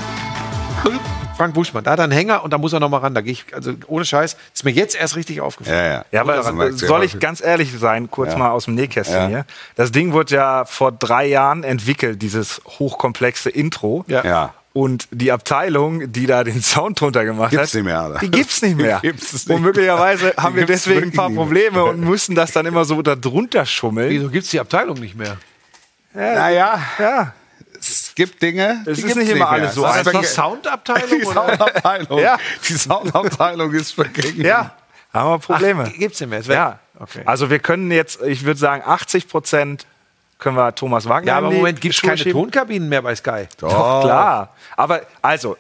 Frank Buschmann, da hat er einen Hänger und da muss er noch mal ran. Da gehe ich, also ohne Scheiß, ist mir jetzt erst richtig aufgefallen. Ja, ja. Ja, aber soll ich ganz ehrlich sein, kurz Ja. mal aus dem Nähkästchen Ja. hier. Das Ding wurde ja vor drei Jahren entwickelt, dieses hochkomplexe Intro. Ja. Ja. Und die Abteilung, die da den Sound drunter gemacht Gibt's hat, nicht mehr, oder? die gibt's nicht mehr. <laughs> Die gibt's nicht und möglicherweise <laughs> Die haben wir gibt's deswegen ein paar. Probleme und mussten das dann immer so da drunter schummeln. Wieso gibt es die Abteilung nicht mehr? Naja, Ja, es gibt Dinge. Es die ist nicht immer mehr. alles so Das ist das Soundabteilung? <laughs> Die oder? Soundabteilung. Ja. Die Soundabteilung ist vergeben. ja, haben wir Probleme. Gibt es nicht mehr? Ist weg. ja, Okay. also wir können jetzt, ich würde sagen, 80 Prozent können wir Thomas Wagner ja, aber im Moment gibt es keine schieben. Tonkabinen mehr bei Sky. Doch, klar. Aber also,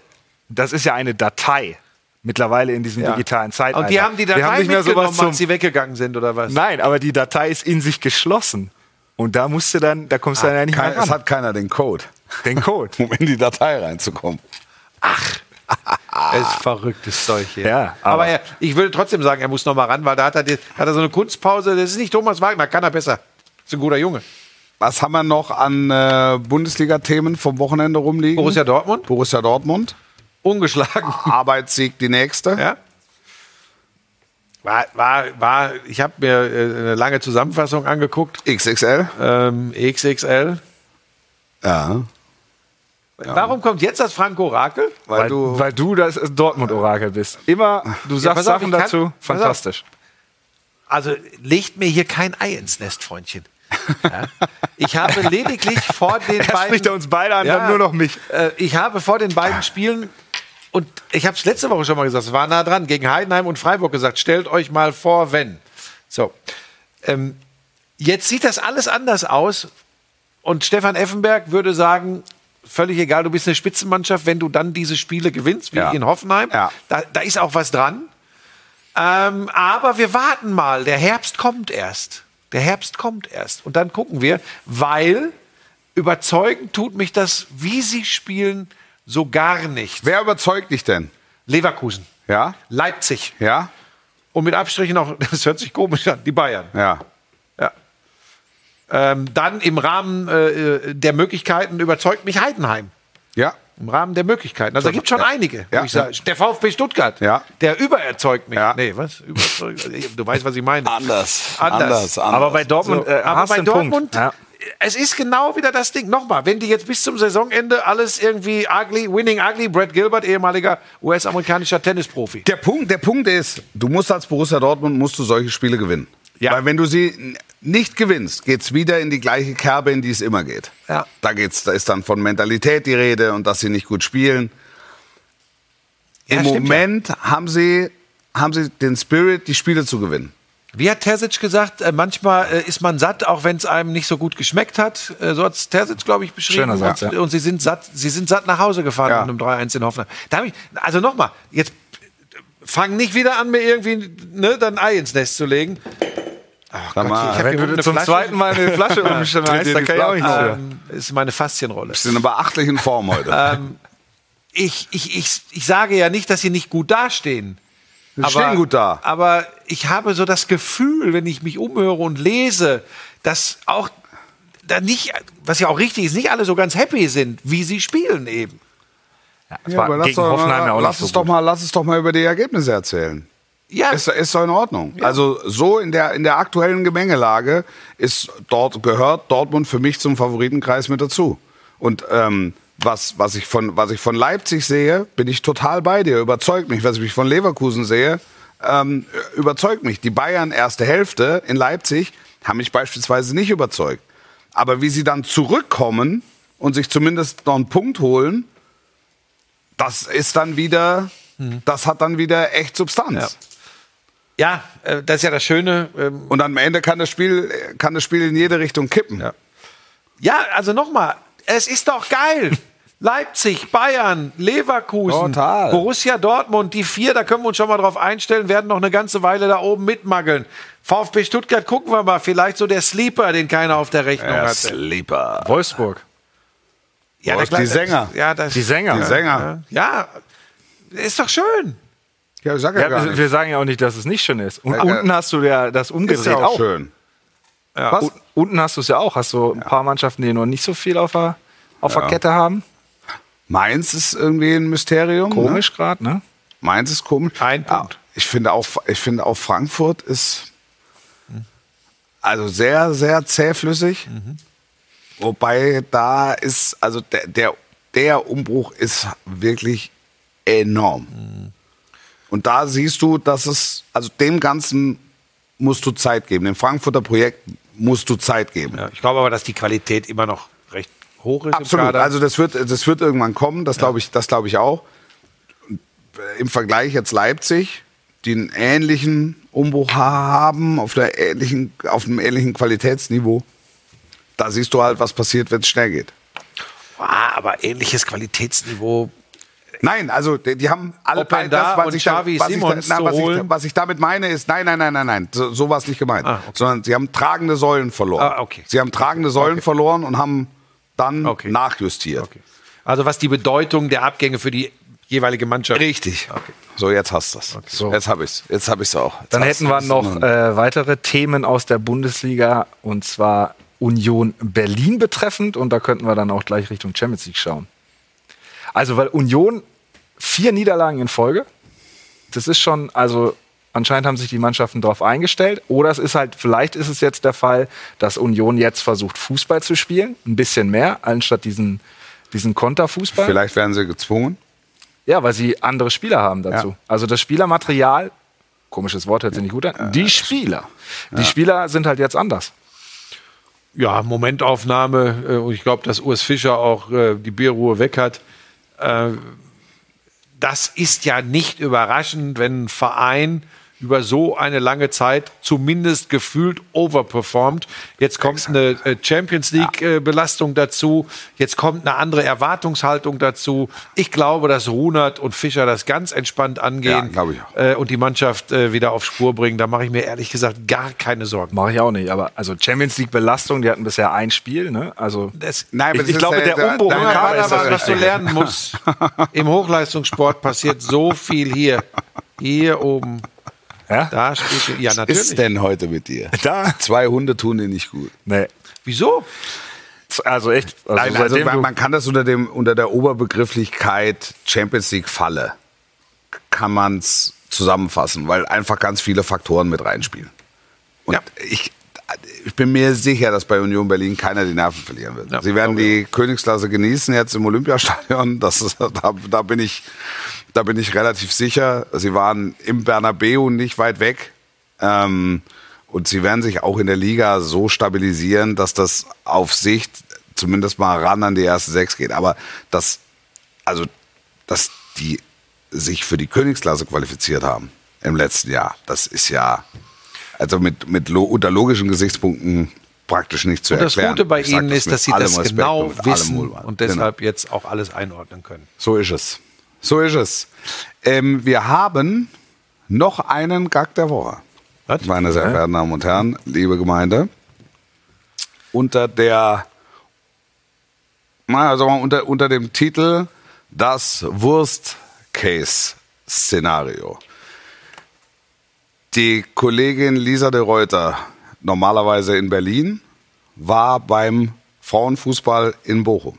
das ist ja eine Datei mittlerweile in diesem Ja. digitalen Zeitalter. Und die haben die Datei nicht mehr mitgenommen, sowas zum, als sie weggegangen sind, oder was? Nein, aber die Datei ist in sich geschlossen. Und da musst du dann, da kommst du dann ja nicht Kein, mehr es ran. hat keiner den Code, Den Code. <laughs> um in die Datei reinzukommen. <laughs> Es ist verrücktes Zeug hier. Ja, aber aber- er, ich würde trotzdem sagen, er muss noch mal ran, weil da hat er, die, hat er so eine Kunstpause. Das ist nicht Thomas Wagner, kann er besser. Ist ein guter Junge. Was haben wir noch an äh, Bundesliga-Themen vom Wochenende rumliegen? Borussia Dortmund, Borussia Dortmund. ungeschlagen. <laughs> Arbeitssieg die nächste. Ja. War, war, war, ich habe mir äh, eine lange Zusammenfassung angeguckt. XXL. Ähm, XXL. Ja. Warum kommt jetzt das Franco Rakel? Weil, Weil, du. weil du das Dortmund-Orakel bist. Immer, du sagst pass auf, Sachen kann- dazu, fantastisch. Also legt mir hier kein Ei ins Nest, Freundchen. Ja. Ich habe <laughs> lediglich vor den Er beiden. spricht er uns beide an, dann nur noch mich. Äh, ich habe vor den beiden Spielen und ich habe es letzte Woche schon mal gesagt, es war nah dran, gegen Heidenheim und Freiburg gesagt, stellt euch mal vor, wenn. So. Ähm, jetzt sieht das alles anders aus und Stefan Effenberg würde sagen, völlig egal, du bist eine Spitzenmannschaft, wenn du dann diese Spiele gewinnst, wie Ja. in Hoffenheim, Ja. da, da ist auch was dran. Ähm, aber wir warten mal, der Herbst kommt erst. Der Herbst kommt erst. Und dann gucken wir, weil überzeugend tut mich das, wie sie spielen, so gar nicht. Wer überzeugt dich denn? Leverkusen, Ja? Leipzig Ja? und mit Abstrichen auch, <laughs> das hört sich komisch an, die Bayern. Ja. Ja. Ähm, dann im Rahmen äh, der Möglichkeiten überzeugt mich Heidenheim. Ja. Im Rahmen der Möglichkeiten. Also da gibt schon Ja. einige. Ja. Ich sage, der VfB Stuttgart, Ja. der übererzeugt mich. Ja. Nee, was? Überzeugt, du weißt, was ich meine. Anders. Anders. Aber bei Dortmund So, äh, aber hast bei Dortmund, Punkt. Ja. es ist genau wieder das Ding. Nochmal, wenn die jetzt bis zum Saisonende alles irgendwie ugly, winning ugly, Brad Gilbert, ehemaliger US-amerikanischer Tennisprofi. Der Punkt, der Punkt ist, du musst als Borussia Dortmund musst du solche Spiele gewinnen. Ja. Weil wenn du sie nicht gewinnst, geht's wieder in die gleiche Kerbe, in die es immer geht. Ja. Da geht's, da ist dann von Mentalität die Rede und dass sie nicht gut spielen. Ja, Im Moment haben sie haben sie den Spirit, die Spiele zu gewinnen. Wie hat Terzic gesagt, äh, manchmal äh, ist man satt, auch wenn es einem nicht so gut geschmeckt hat. Äh, so hat es Terzic, glaube ich, beschrieben. Schöner Satz, und, ja. und sie sind satt, sie sind satt nach Hause gefahren Ja. mit einem 3-1 in Hoffenheim. Ich, also nochmal, jetzt fang nicht wieder an, mir irgendwie ne, dann ein Ei ins Nest zu legen. Sag mal, Wenn du zum Flasche. zweiten Mal eine Flasche <laughs> umschmeißt, dann kann ich auch nichts für. Ähm, ist meine Faszienrolle. bist in einer beachtlichen Form heute. Ich, ich, ich, ich sage ja nicht, dass sie nicht gut dastehen. Sie stehen gut da. Aber ich habe so das Gefühl, wenn ich mich umhöre und lese, dass auch da nicht, was ja auch richtig ist, nicht alle so ganz happy sind, wie sie spielen eben. Ja, war aber lass, gegen doch, Hoffenheim ja auch lass, nicht es so doch mal, lass es doch mal über die Ergebnisse erzählen. Ja, Ist, ist doch in Ordnung. Also so in der, in der aktuellen Gemengelage ist dort gehört Dortmund für mich zum Favoritenkreis mit dazu. Und ähm, was, was, ich von, was ich von Leipzig sehe, bin ich total bei dir. Überzeugt mich. Was ich von Leverkusen sehe, ähm, überzeugt mich. Die Bayern erste Hälfte in Leipzig haben mich beispielsweise nicht überzeugt. Aber wie sie dann zurückkommen und sich zumindest noch einen Punkt holen, das ist dann wieder, das hat dann wieder echt Substanz. ja, äh, das ist ja das Schöne. ähm, Und am Ende kann das Spiel, kann das Spiel in jede Richtung kippen. Ja. Ja, also nochmal, es ist doch geil. <laughs> Leipzig, Bayern, Leverkusen, Total. Borussia Dortmund, die vier, da können wir uns schon mal drauf einstellen, werden noch eine ganze Weile da oben mitmaggeln. VfB Stuttgart gucken wir mal, vielleicht so der Sleeper, den keiner auf der Rechnung hatte. Sleeper. Wolfsburg. Ja, Wolf, der- die Sänger. Ja, das, Die Sänger. Die Sänger. Ja, ist doch schön. Ja, ich sag ja, Ja, gar wir, nicht. wir sagen ja auch nicht, dass es nicht schön ist. Und Ja, unten ja. hast du ja das Ist umgedreht ja auch auch. schön. Was? Un- Unten hast du es ja auch. Hast du ein paar Mannschaften, die noch nicht so viel auf der, auf der Kette haben. Mainz ist irgendwie ein Mysterium. Ne? Komisch gerade, ne? Mainz ist komisch. Ein Punkt. Ja, ich finde auch, ich finde auch Frankfurt ist also sehr, sehr zähflüssig. Wobei da ist, also der, der, der Umbruch ist wirklich enorm. Und da siehst du, dass es, also dem Ganzen musst du Zeit geben. Dem Frankfurter Projekt musst du Zeit geben. Ja, ich glaube aber, dass die Qualität immer noch recht hoch ist. Absolut. Also das wird, das wird irgendwann kommen. Das glaube ich, das glaube ich auch. Im Vergleich jetzt Leipzig, die einen ähnlichen Umbruch haben auf der ähnlichen, auf einem ähnlichen Qualitätsniveau. Da siehst du halt, was passiert, wenn es schnell geht. ah, aber ähnliches Qualitätsniveau. Nein, also die, die haben alle Openda und Xavi was, ich, Simons na, zu was, ich, holen. was ich damit meine ist, nein, nein, nein, nein, nein, so, so war es nicht gemeint. Ah, okay. Sondern sie haben tragende Säulen verloren. Ah, okay. Sie haben tragende Säulen verloren und haben dann Okay. nachjustiert. Also was die Bedeutung der Abgänge für die jeweilige Mannschaft. Richtig. So, jetzt hast du es. So. Jetzt habe ich es. Jetzt habe ich es auch. Jetzt Dann hätten wir noch äh, weitere Themen aus der Bundesliga und zwar Union Berlin betreffend und da könnten wir dann auch gleich Richtung Champions League schauen. Also weil Union vier Niederlagen in Folge, das ist schon, also anscheinend haben sich die Mannschaften darauf eingestellt oder es ist halt, vielleicht ist es jetzt der Fall, dass Union jetzt versucht Fußball zu spielen, ein bisschen mehr, anstatt diesen, diesen Konterfußball. Vielleicht werden sie gezwungen. Ja, weil sie andere Spieler haben dazu. Ja. Also das Spielermaterial, komisches Wort hört sich nicht gut an, die Spieler. Die Spieler sind halt jetzt anders. Ja, Momentaufnahme. äh, Und ich glaube, dass Urs Fischer auch äh, die Bierruhe weg hat. Äh, das ist ja nicht überraschend, wenn ein Verein über so eine lange Zeit zumindest gefühlt overperformt. Jetzt kommt eine äh, Champions League-Belastung dazu. Jetzt kommt eine andere Erwartungshaltung dazu. Ich glaube, dass Runert und Fischer das ganz entspannt Ja, angehen äh, und die Mannschaft äh, wieder auf Spur bringen. Da mache ich mir ehrlich gesagt gar keine Sorgen. Mache ich auch nicht. Aber also Champions League Belastung, die hatten bisher ein Spiel. Ne? Also Das, Nein, Ich- ich glaube, der Umbruch im nein, Kader aber aber ist das was du lernen musst. Im Hochleistungssport passiert so viel hier. Hier oben. Ja? Da spielt ja Was natürlich. ist denn heute mit dir? <laughs> Da. Zwei Hunde tun dir nicht gut. Nee. Wieso? Also echt. Also Nein, also man, man kann das unter, dem, unter der Oberbegrifflichkeit Champions League Falle kann man es zusammenfassen, weil einfach ganz viele Faktoren mit reinspielen. Und Ja. ich, ich bin mir sicher, dass bei Union Berlin keiner die Nerven verlieren wird. Ja, Sie werden die Königsklasse genießen jetzt im Olympiastadion. Das ist, <laughs> da, da, bin ich, da bin ich relativ sicher. Sie waren im Bernabeu nicht weit weg. Ähm, und sie werden sich auch in der Liga so stabilisieren, dass das auf Sicht zumindest mal ran an die erste Sechs geht. Aber das, also, dass die sich für die Königsklasse qualifiziert haben im letzten Jahr, das ist ja, also mit, mit unter logischen Gesichtspunkten praktisch nicht zu Und das erklären. Gute bei Ich Ihnen das ist, dass Sie das Respekt genau wissen und Genau. deshalb jetzt auch alles einordnen können. So ist es. So ist es. Ähm, wir haben noch einen Gag der Woche. Was? Meine sehr verehrten Damen und Herren, liebe Gemeinde. Unter der, na, also mal unter, unter dem Titel Das Wurst-Case-Szenario. Die Kollegin Lisa de Reuter, normalerweise in Berlin, war beim Frauenfußball in Bochum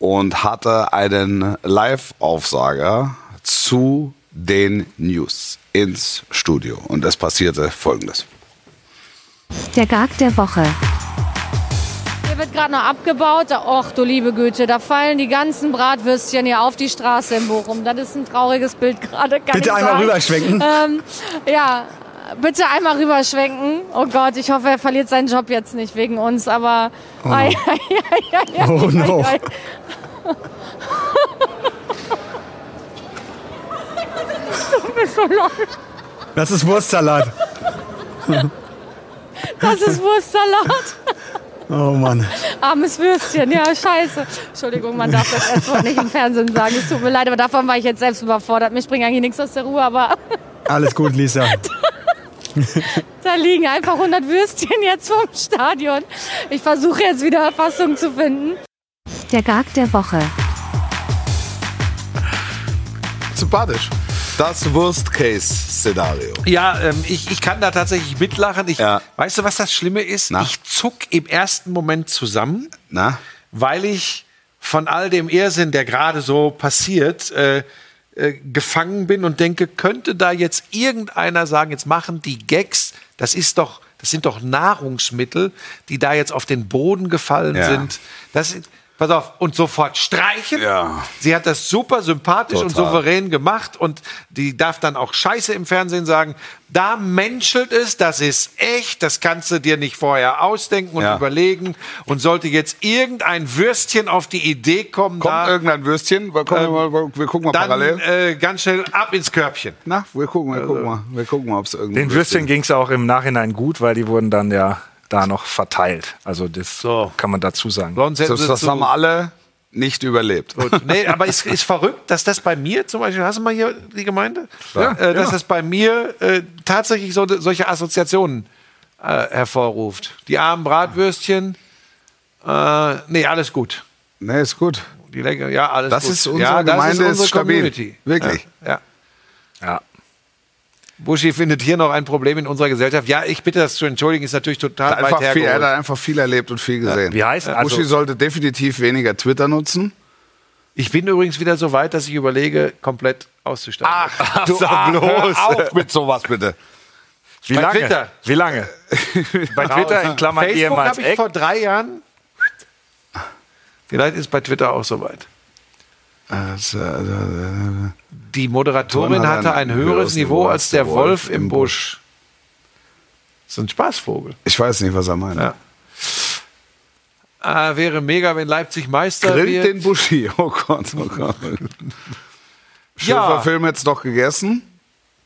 und hatte einen Live-Aufsager zu den News ins Studio. Und es passierte Folgendes. Der Gag der Woche. Hier wird gerade noch abgebaut. Och, du liebe Güte, da fallen die ganzen Bratwürstchen hier auf die Straße in Bochum. Das ist ein trauriges Bild gerade. Bitte einmal rüberschwenken. Ähm, ja, bitte einmal rüberschwenken. Oh Gott, ich hoffe, er verliert seinen Job jetzt nicht wegen uns, aber. Oh, ai, ai, ai, Oh no. Das ist Wurstsalat. Das ist Wurstsalat. Oh Mann. Armes Würstchen, ja, scheiße. Entschuldigung, man darf das erstmal nicht im Fernsehen sagen. Es tut mir leid, aber davon war ich jetzt selbst überfordert. Mich bringt eigentlich nichts aus der Ruhe, aber Alles gut, Lisa. <laughs> da liegen einfach 100 Würstchen jetzt vom Stadion. Ich versuche jetzt wieder Fassung zu finden. Der Gag der Woche. Sympathisch. Das Worst-Case-Szenario. Ja, ähm, ich, ich kann da tatsächlich mitlachen. Ich, Ja. Weißt du, was das Schlimme ist? Na? Ich zuck im ersten Moment zusammen, Na? weil ich von all dem Irrsinn, der gerade so passiert, äh, äh, gefangen bin und denke, könnte da jetzt irgendeiner sagen, jetzt machen die Gags, das ist doch, das sind doch Nahrungsmittel, die da jetzt auf den Boden gefallen Ja. sind. Das sind, pass auf, und sofort streichen. Ja. Sie hat das super sympathisch und Total. souverän gemacht und die darf dann auch Scheiße im Fernsehen sagen. Da menschelt es, das ist echt, das kannst du dir nicht vorher ausdenken und Ja. überlegen. Und sollte jetzt irgendein Würstchen auf die Idee kommen, Kommt da, irgendein Würstchen? Wir gucken, mal, wir gucken mal dann parallel. äh, ganz schnell ab ins Körbchen. Na, wir gucken, wir gucken mal. Wir gucken mal, ob es irgendein Den Würstchen ging es auch im Nachhinein gut, weil die wurden dann ja da noch verteilt. Also das So. kann man dazu sagen. Sonst hätten Das, das haben alle nicht überlebt. Gut. Nee, aber es ist verrückt, dass das bei mir zum Beispiel, hast du mal hier die Gemeinde? Ja. Äh, dass das bei mir äh, tatsächlich so, solche Assoziationen äh, hervorruft. Die armen Bratwürstchen, äh, nee, alles gut. Nee, ist gut. Die Lecker, ja, alles Das gut. ist unsere ja, das Gemeinde, ist ist unsere stabil. Community. Wirklich. Ja, ja. Ja. Buschi findet hier noch ein Problem in unserer Gesellschaft. Ja, ich bitte das zu entschuldigen, ist natürlich total Einfach weit viel, er hat einfach viel erlebt und viel gesehen. Wie heißt also, Buschi sollte definitiv weniger Twitter nutzen. Ich bin übrigens wieder so weit, dass ich überlege, komplett auszusteigen. Ach, du, bloß. auf <laughs> mit sowas bitte. Wie bei lange? Twitter. Wie lange? Bei Twitter in Klammern Facebook ehemals habe ich Eck. vor drei Jahren. Vielleicht ist bei Twitter auch soweit. Also, äh, Die Moderatorin hatte ein ein höheres Niveau als der Wolf im Busch. So ein Spaßvogel. Ich weiß nicht, was er meint. Ja. Ah, wäre mega, wenn Leipzig Meister Grillt wird. den Buschi. <laughs> Oh Gott, oh Gott. Ja. Schöfer-Film jetzt noch gegessen.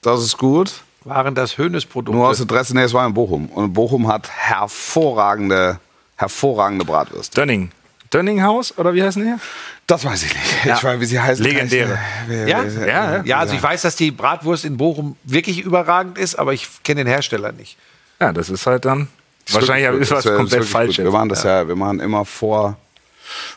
Das ist gut. Waren das Höhnes-Produkte? Nur aus Interesse, nee, es war in Bochum. Und Bochum hat hervorragende, hervorragende Bratwürste. Dönning. Dönninghaus oder wie heißen die? Das weiß ich nicht. Ich weiß, wie sie heißen. Legendäre. Ja? Ja, ja. Ja, also ich weiß, dass die Bratwurst in Bochum wirklich überragend ist, aber ich kenne den Hersteller nicht. Ja, das ist halt dann. Ist wahrscheinlich ist was Das komplett falsch. Wir machen das ja. wir machen immer vor,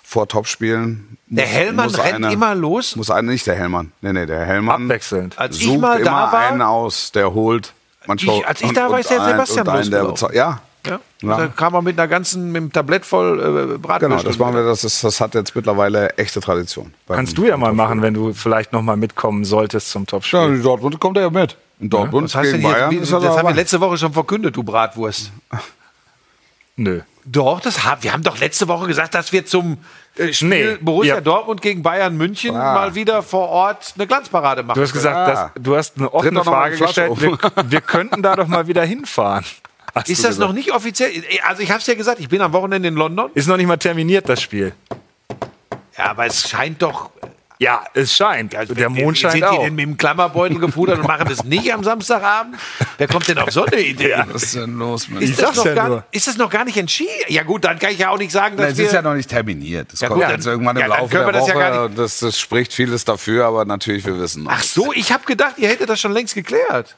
vor Topspielen. Der Hellmann rennt einer- immer los. Muss einer, nicht der Hellmann. Nee, nee, der Hellmann. Abwechselnd. Als ich sucht mal immer da war, einen aus, der holt. Manchmal, Ich- als ich da war, ist der ein- Sebastian einen, bezahlt. Ja, ja, Ja. da kam man mit einer ganzen, mit einem Tablett voll äh, Bratwurst. genau. Das machen wir. Das, ist, das hat jetzt mittlerweile echte Tradition. Kannst du ja mal machen, wenn du vielleicht noch mal mitkommen solltest zum Ja, Topspiel. in Dortmund kommt er ja mit. In Dortmund denn gegen hier? Bayern. Wie, ist das er haben wir letzte Woche schon verkündet, du Bratwurst. <laughs> Nö. Doch, das haben, wir haben doch letzte Woche gesagt, dass wir zum äh, Spiel Nee, Borussia ja. Dortmund gegen Bayern München Ah. mal wieder vor Ort eine Glanzparade machen. Du hast gesagt, Ja. dass, du hast eine offene Frage gestellt. Wir, wir könnten da doch mal wieder hinfahren. <laughs> Hast ist das gesagt. noch nicht offiziell? Also ich habe es ja gesagt, ich bin am Wochenende in London. Ist noch nicht mal terminiert, das Spiel. Ja, aber es scheint doch. Ja, es scheint. Also der Mond scheint sind auch. die denn mit dem Klammerbeutel gepudert und machen das nicht am Samstagabend? Wer kommt denn auf so eine <laughs> Idee? Was ist denn los mit Ist, das sag's noch ja gar, nur. ist das noch gar nicht entschieden? Ja gut, dann kann ich ja auch nicht sagen, dass Es wir... ist ja noch nicht terminiert. Es Ja, kommt gut, jetzt dann- irgendwann im ja, Laufe können wir der das ja Woche. gar nicht- das, das spricht vieles dafür, aber natürlich, wir wissen noch Ach so, ich habe gedacht, ihr hättet das schon längst geklärt.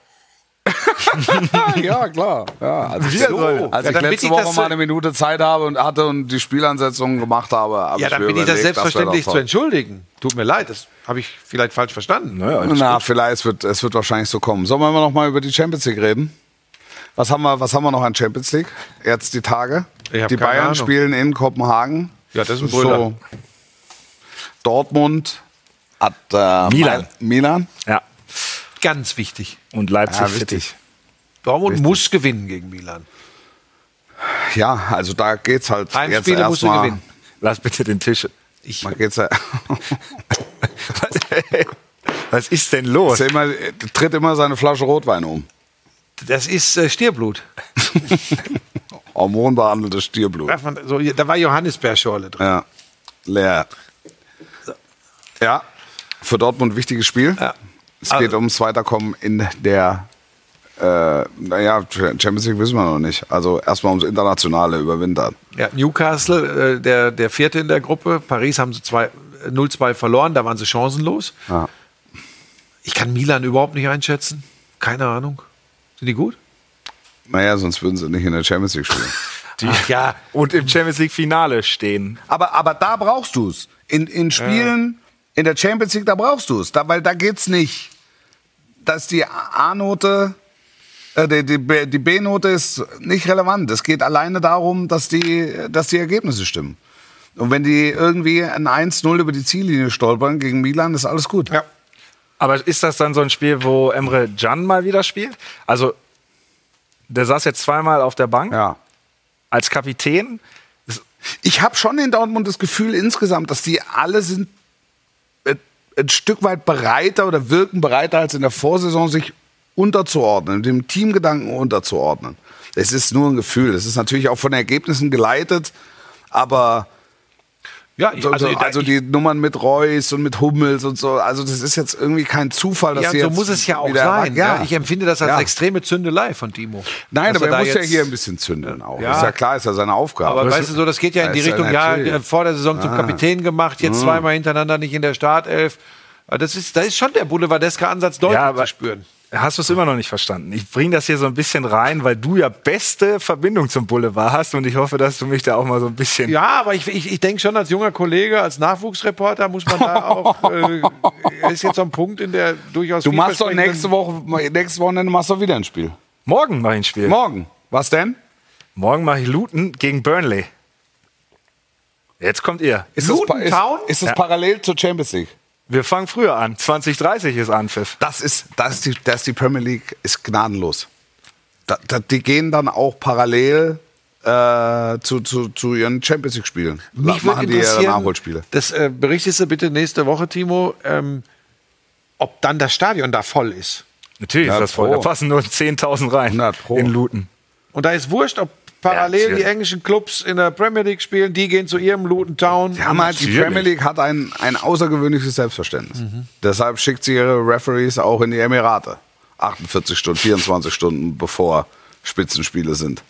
<laughs> ja, klar. Ja, als ich, So. als Ja, ich letzte ich Woche das- mal eine Minute Zeit habe und hatte und die Spielansetzungen gemacht habe, habe Ja, ich dann bin ich das selbstverständlich wär zu entschuldigen. Tut mir leid, das habe ich vielleicht falsch verstanden. Naja. Na, vielleicht, es wird, es wird wahrscheinlich so kommen. Sollen wir mal noch mal über die Champions League reden? Was haben wir, was haben wir noch an Champions League? Jetzt die Tage. Die Bayern Ahnung. spielen in Kopenhagen. Ja, das ist ein Brüller. Dortmund hat äh, Milan. Milan. Ja. Ganz wichtig. Und Leipzig Ja, City. wichtig. Dortmund muss gewinnen gegen Milan. Ja, also da geht's halt jetzt musst du erstmal. gewinnen. Lass bitte den Tisch. Ich, Man geht's ja. <laughs> Was ist denn los? Ist immer, tritt immer seine Flasche Rotwein um. das ist äh, Stierblut. <laughs> Hormonbehandeltes Stierblut. So, da war Johannisbeerschorle drin. Ja. Leer. Ja. Für Dortmund wichtiges Spiel. Ja. Es geht Also- ums Weiterkommen in der, äh, naja, Champions League wissen wir noch nicht. Also erstmal ums Internationale überwintern. Ja, Newcastle, äh, der, der vierte in der Gruppe. Paris haben sie zwei- äh, 0-2 verloren, da waren sie chancenlos. Ja. Ich kann Milan überhaupt nicht einschätzen. Keine Ahnung. Sind die gut? Naja, sonst würden sie nicht in der Champions League spielen. <laughs> Ach, ja, Und im Champions League Finale stehen. aber, aber da brauchst du es. In, in Spielen in der Champions League, da brauchst du es. Da, weil da geht's nicht. Dass die A-Note, äh, die, die, B-Note ist nicht relevant. Es geht alleine darum, dass die, dass die Ergebnisse stimmen. Und wenn die irgendwie ein 1-0 über die Ziellinie stolpern gegen Milan, ist alles gut. Ja. Aber ist das dann so ein Spiel, wo Emre Can mal wieder spielt? Also, der saß jetzt zweimal auf der Bank Ja. als Kapitän. Ich habe schon in Dortmund das Gefühl insgesamt, dass die alle sind ein Stück weit bereiter oder wirken bereiter als in der Vorsaison, sich unterzuordnen, dem Teamgedanken unterzuordnen. Es ist nur ein Gefühl. Es ist natürlich auch von Ergebnissen geleitet, aber Ja, ich, so, also, da- also die Nummern mit Reus und mit Hummels und so, also das ist jetzt irgendwie kein Zufall, dass ja, sie so jetzt muss es ja auch sein. Ja. Ja. Ich empfinde das als Ja. extreme Zündelei von Timo. Nein, aber da er muss ja hier ein bisschen zündeln auch. Ja. Ist ja klar, ist ja seine Aufgabe. Aber weißt du, so, das geht ja in die Richtung, ja. Ah. äh, vor der Saison zum Kapitän gemacht, jetzt zweimal hintereinander nicht in der Startelf. Aber Das ist, da ist schon der boulevardesker Ansatz deutlich Ja, aber- zu spüren. Hast du es immer noch nicht verstanden? Ich bringe das hier so ein bisschen rein, weil du ja beste Verbindung zum Boulevard hast und ich hoffe, dass du mich da auch mal so ein bisschen. Ja, aber ich, ich, ich denke schon, als junger Kollege, als Nachwuchsreporter muss man da auch, <laughs> äh, ist jetzt am Punkt in der durchaus Du machst doch nächste Woche, nächstes Wochenende machst du wieder ein Spiel. Morgen mache ich ein Spiel. Morgen. Was denn? Morgen mache ich Luton gegen Burnley. Jetzt kommt ihr. Ist Luton das, pa- ist, Town? ist das Ja. parallel zur Champions League? Wir fangen früher an. 2030 ist Anpfiff. Das ist, das ist, die, das ist die Premier League, ist gnadenlos. Da, da, die gehen dann auch parallel äh, zu, zu, zu ihren Champions League-Spielen. Mich würde Machen die interessieren, Nachholspiele. das äh, berichtest du bitte nächste Woche, Timo, ähm, ob dann das Stadion da voll ist. Natürlich Ja, ist das voll. Da passen nur 10.000 rein 100 pro. in Luton. Und da ist wurscht, ob parallel Ja, die englischen Clubs in der Premier League spielen, die gehen zu ihrem Luton Town. Ja, mal, die. Premier League hat ein, ein außergewöhnliches Selbstverständnis. Mhm. Deshalb schickt sie ihre Referees auch in die Emirate. 48 Stunden, 24 Stunden bevor Spitzenspiele sind.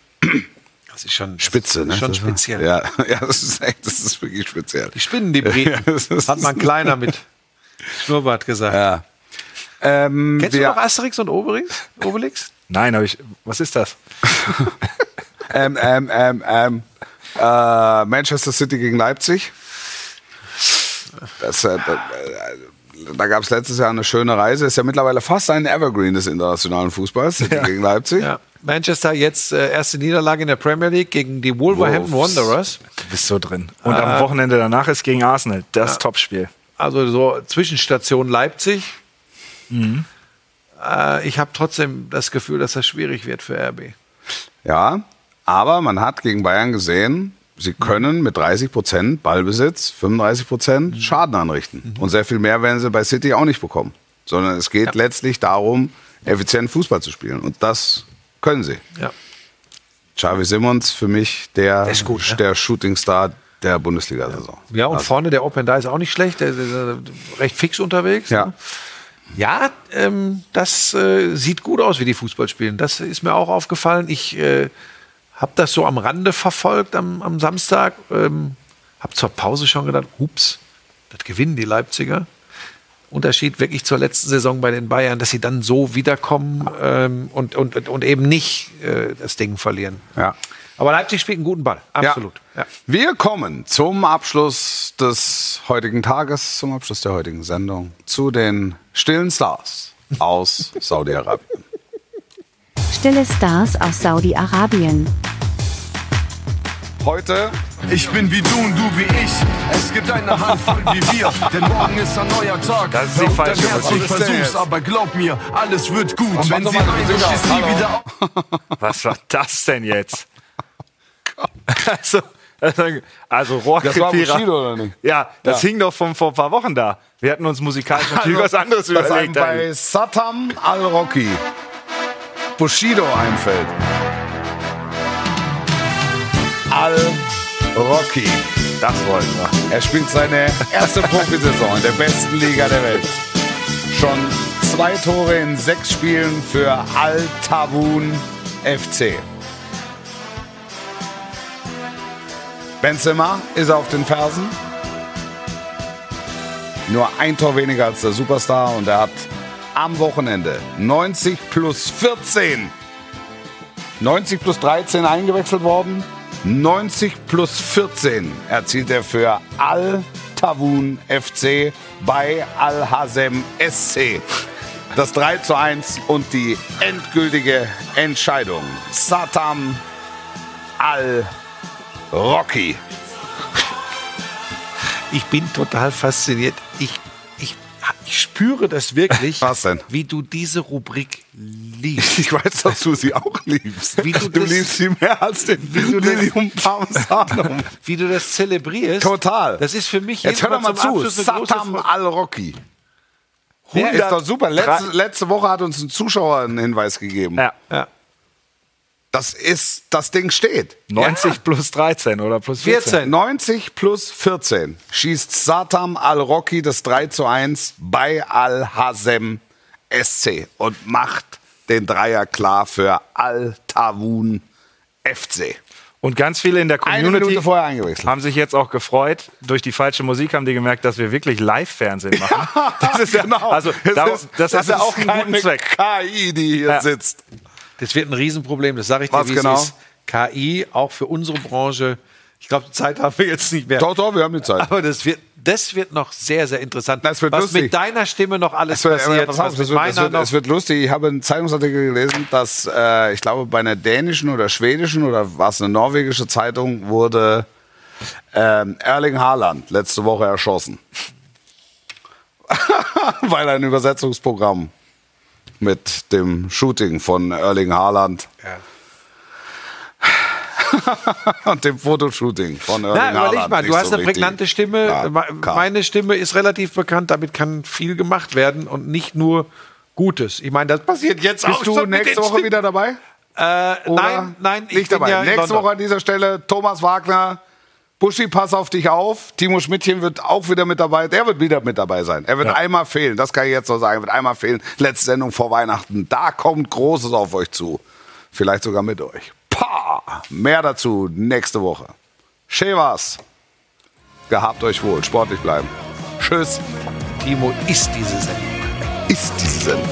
Das ist schon Spitze, das ne? ist schon Das speziell. Ja, <laughs> ja das, ist echt, das ist wirklich speziell. Die spinnen die Briten, <laughs> Ja, hat man kleiner mit Schnurrbart gesagt. Ja. Ähm, Kennst du noch Asterix und Obelix? Obelix? Nein, aber ich. Was ist das? <laughs> ähm, ähm, ähm, ähm, äh, Manchester City gegen Leipzig. Das, äh, da da gab es letztes Jahr eine schöne Reise. Ist ja mittlerweile fast ein Evergreen des internationalen Fußballs City gegen Leipzig. Ja. Manchester jetzt äh, erste Niederlage in der Premier League gegen die Wolverhampton Wolves. Wanderers. Du bist so drin. Und am Wochenende danach ist gegen Arsenal das Topspiel. Also so Zwischenstation Leipzig. Äh, ich habe trotzdem das Gefühl, dass das schwierig wird für RB. Ja, aber man hat gegen Bayern gesehen, sie können mit 30 Prozent Ballbesitz, 35 Prozent Schaden anrichten. Und sehr viel mehr werden sie bei City auch nicht bekommen. Sondern es geht letztlich darum, effizient Fußball zu spielen. Und das können sie. Ja. Xavi Simons für mich der, ist gut, ne? der Shootingstar der Bundesliga-Saison. Ja, und vorne der Open Da ist auch nicht schlecht, der ist recht fix unterwegs. Ja. Ne? Ja, ähm, das äh, sieht gut aus, wie die Fußball spielen. Das ist mir auch aufgefallen. Ich äh, habe das so am Rande verfolgt am, am Samstag. Ähm, habe zur Pause schon gedacht, hups, das gewinnen die Leipziger. Unterschied wirklich zur letzten Saison bei den Bayern, dass sie dann so wiederkommen ähm, und, und, und eben nicht äh, das Ding verlieren. Ja. Aber Leipzig spielt einen guten Ball, absolut. Ja. Wir kommen zum Abschluss des heutigen Tages, zum Abschluss der heutigen Sendung, zu den stillen Stars aus <laughs> Saudi-Arabien. Stille Stars aus Saudi-Arabien. Heute Ich bin wie du und du wie ich. Es gibt eine Handvoll wie wir, denn morgen ist ein neuer Tag. Das ist die falsche Herz ist denn versuch's, aber glaub mir, alles wird gut. Und wenn sie doch mal rein, die du Musik stehst aus. nie wieder auf. Was war das denn jetzt? <laughs> also, also, also Das war Rohrkrepierer. Bushido, oder nicht? Ja, das Ja. hing doch von vor ein paar Wochen da. Wir hatten uns musikalisch natürlich was anderes überlegt. bei Satam al-Rocky Bushido einfällt. Al-Rocky. Das wollten wir. Er spielt seine erste Profisaison in der besten Liga der Welt. Schon zwei Tore in sechs Spielen für Al-Tawun FC. Benzema ist auf den Fersen. Nur ein Tor weniger als der Superstar und er hat am Wochenende 90 plus 14. 90 plus 13 eingewechselt worden. 90 plus 14 erzielt er für Al-Tawun FC bei Al-Hazem SC. Das 3 zu 1 und die endgültige Entscheidung. Satam Al-Rocky. Ich bin total fasziniert. Ich, ich, spüre das wirklich, <laughs> Was denn? wie du diese Rubrik liebst. Ich weiß, dass du sie auch liebst. Wie du du das- liebst sie mehr als den du das- Lilium Parmesanum. <laughs> Wie du das zelebrierst. Total. Das ist für mich Jetzt hör doch mal zu. Satam. Al-Rocky. Der ist doch super. Letzte, letzte Woche hat uns ein Zuschauer einen Hinweis gegeben. Ja. Ja. Das ist, das Ding steht. 90 plus 13 oder plus 14. 14. 90 plus 14 schießt Satam Al-Rocky das 3 zu 1 bei Al-Hazem SC und macht den Dreier klar für Al-Tawun FC. Und ganz viele in der Community Minute vorher eingewechselt. haben sich jetzt auch gefreut. Durch die falsche Musik haben die gemerkt, dass wir wirklich Live-Fernsehen <laughs> machen. das ist ja, Also, Es da, ist, das, das ist ja auch keine Zweck. KI, die hier Ja. sitzt. Das wird ein Riesenproblem, das sage ich dir, Was genau? ist. KI, auch für unsere Branche. Ich glaube, die Zeit haben wir jetzt nicht mehr. Doch, doch, wir haben die Zeit. Aber das wird, das wird noch sehr, sehr interessant. Das wird was lustig. mit deiner Stimme noch alles Es wird, passiert, auf, was es, mit wird, meiner es, wird, noch. es wird lustig. Ich habe einen Zeitungsartikel gelesen, dass äh, ich glaube bei einer dänischen oder schwedischen oder war es eine norwegische Zeitung wurde ähm, Erling Haaland letzte Woche erschossen, <laughs> weil ein Übersetzungsprogramm mit dem Shooting von Erling Haaland <laughs> und dem Fotoshooting von Erling Na, überleg Haaland mal, du hast so eine richtig prägnante Stimme. Ja. Meine Stimme ist relativ bekannt, damit kann viel gemacht werden und nicht nur Gutes. Ich meine, das passiert jetzt auch Bist du nächste Woche Stimmen. wieder dabei? Äh, nein, nein, ich nicht bin dabei. ja Nächste. Woche an dieser Stelle Thomas Wagner. Buschi, pass auf dich auf. Timo Schmidtchen wird auch wieder mit dabei. Der wird wieder mit dabei sein. Er wird ja. einmal fehlen. Das kann ich jetzt noch sagen. Er wird einmal fehlen. Letzte Sendung vor Weihnachten. Da kommt Großes auf euch zu. Vielleicht sogar mit euch. Pah! Mehr dazu nächste Woche. Schön war's. Gehabt euch wohl. Sportlich bleiben. Tschüss. Timo ist diese Sendung. Ist diese Sendung.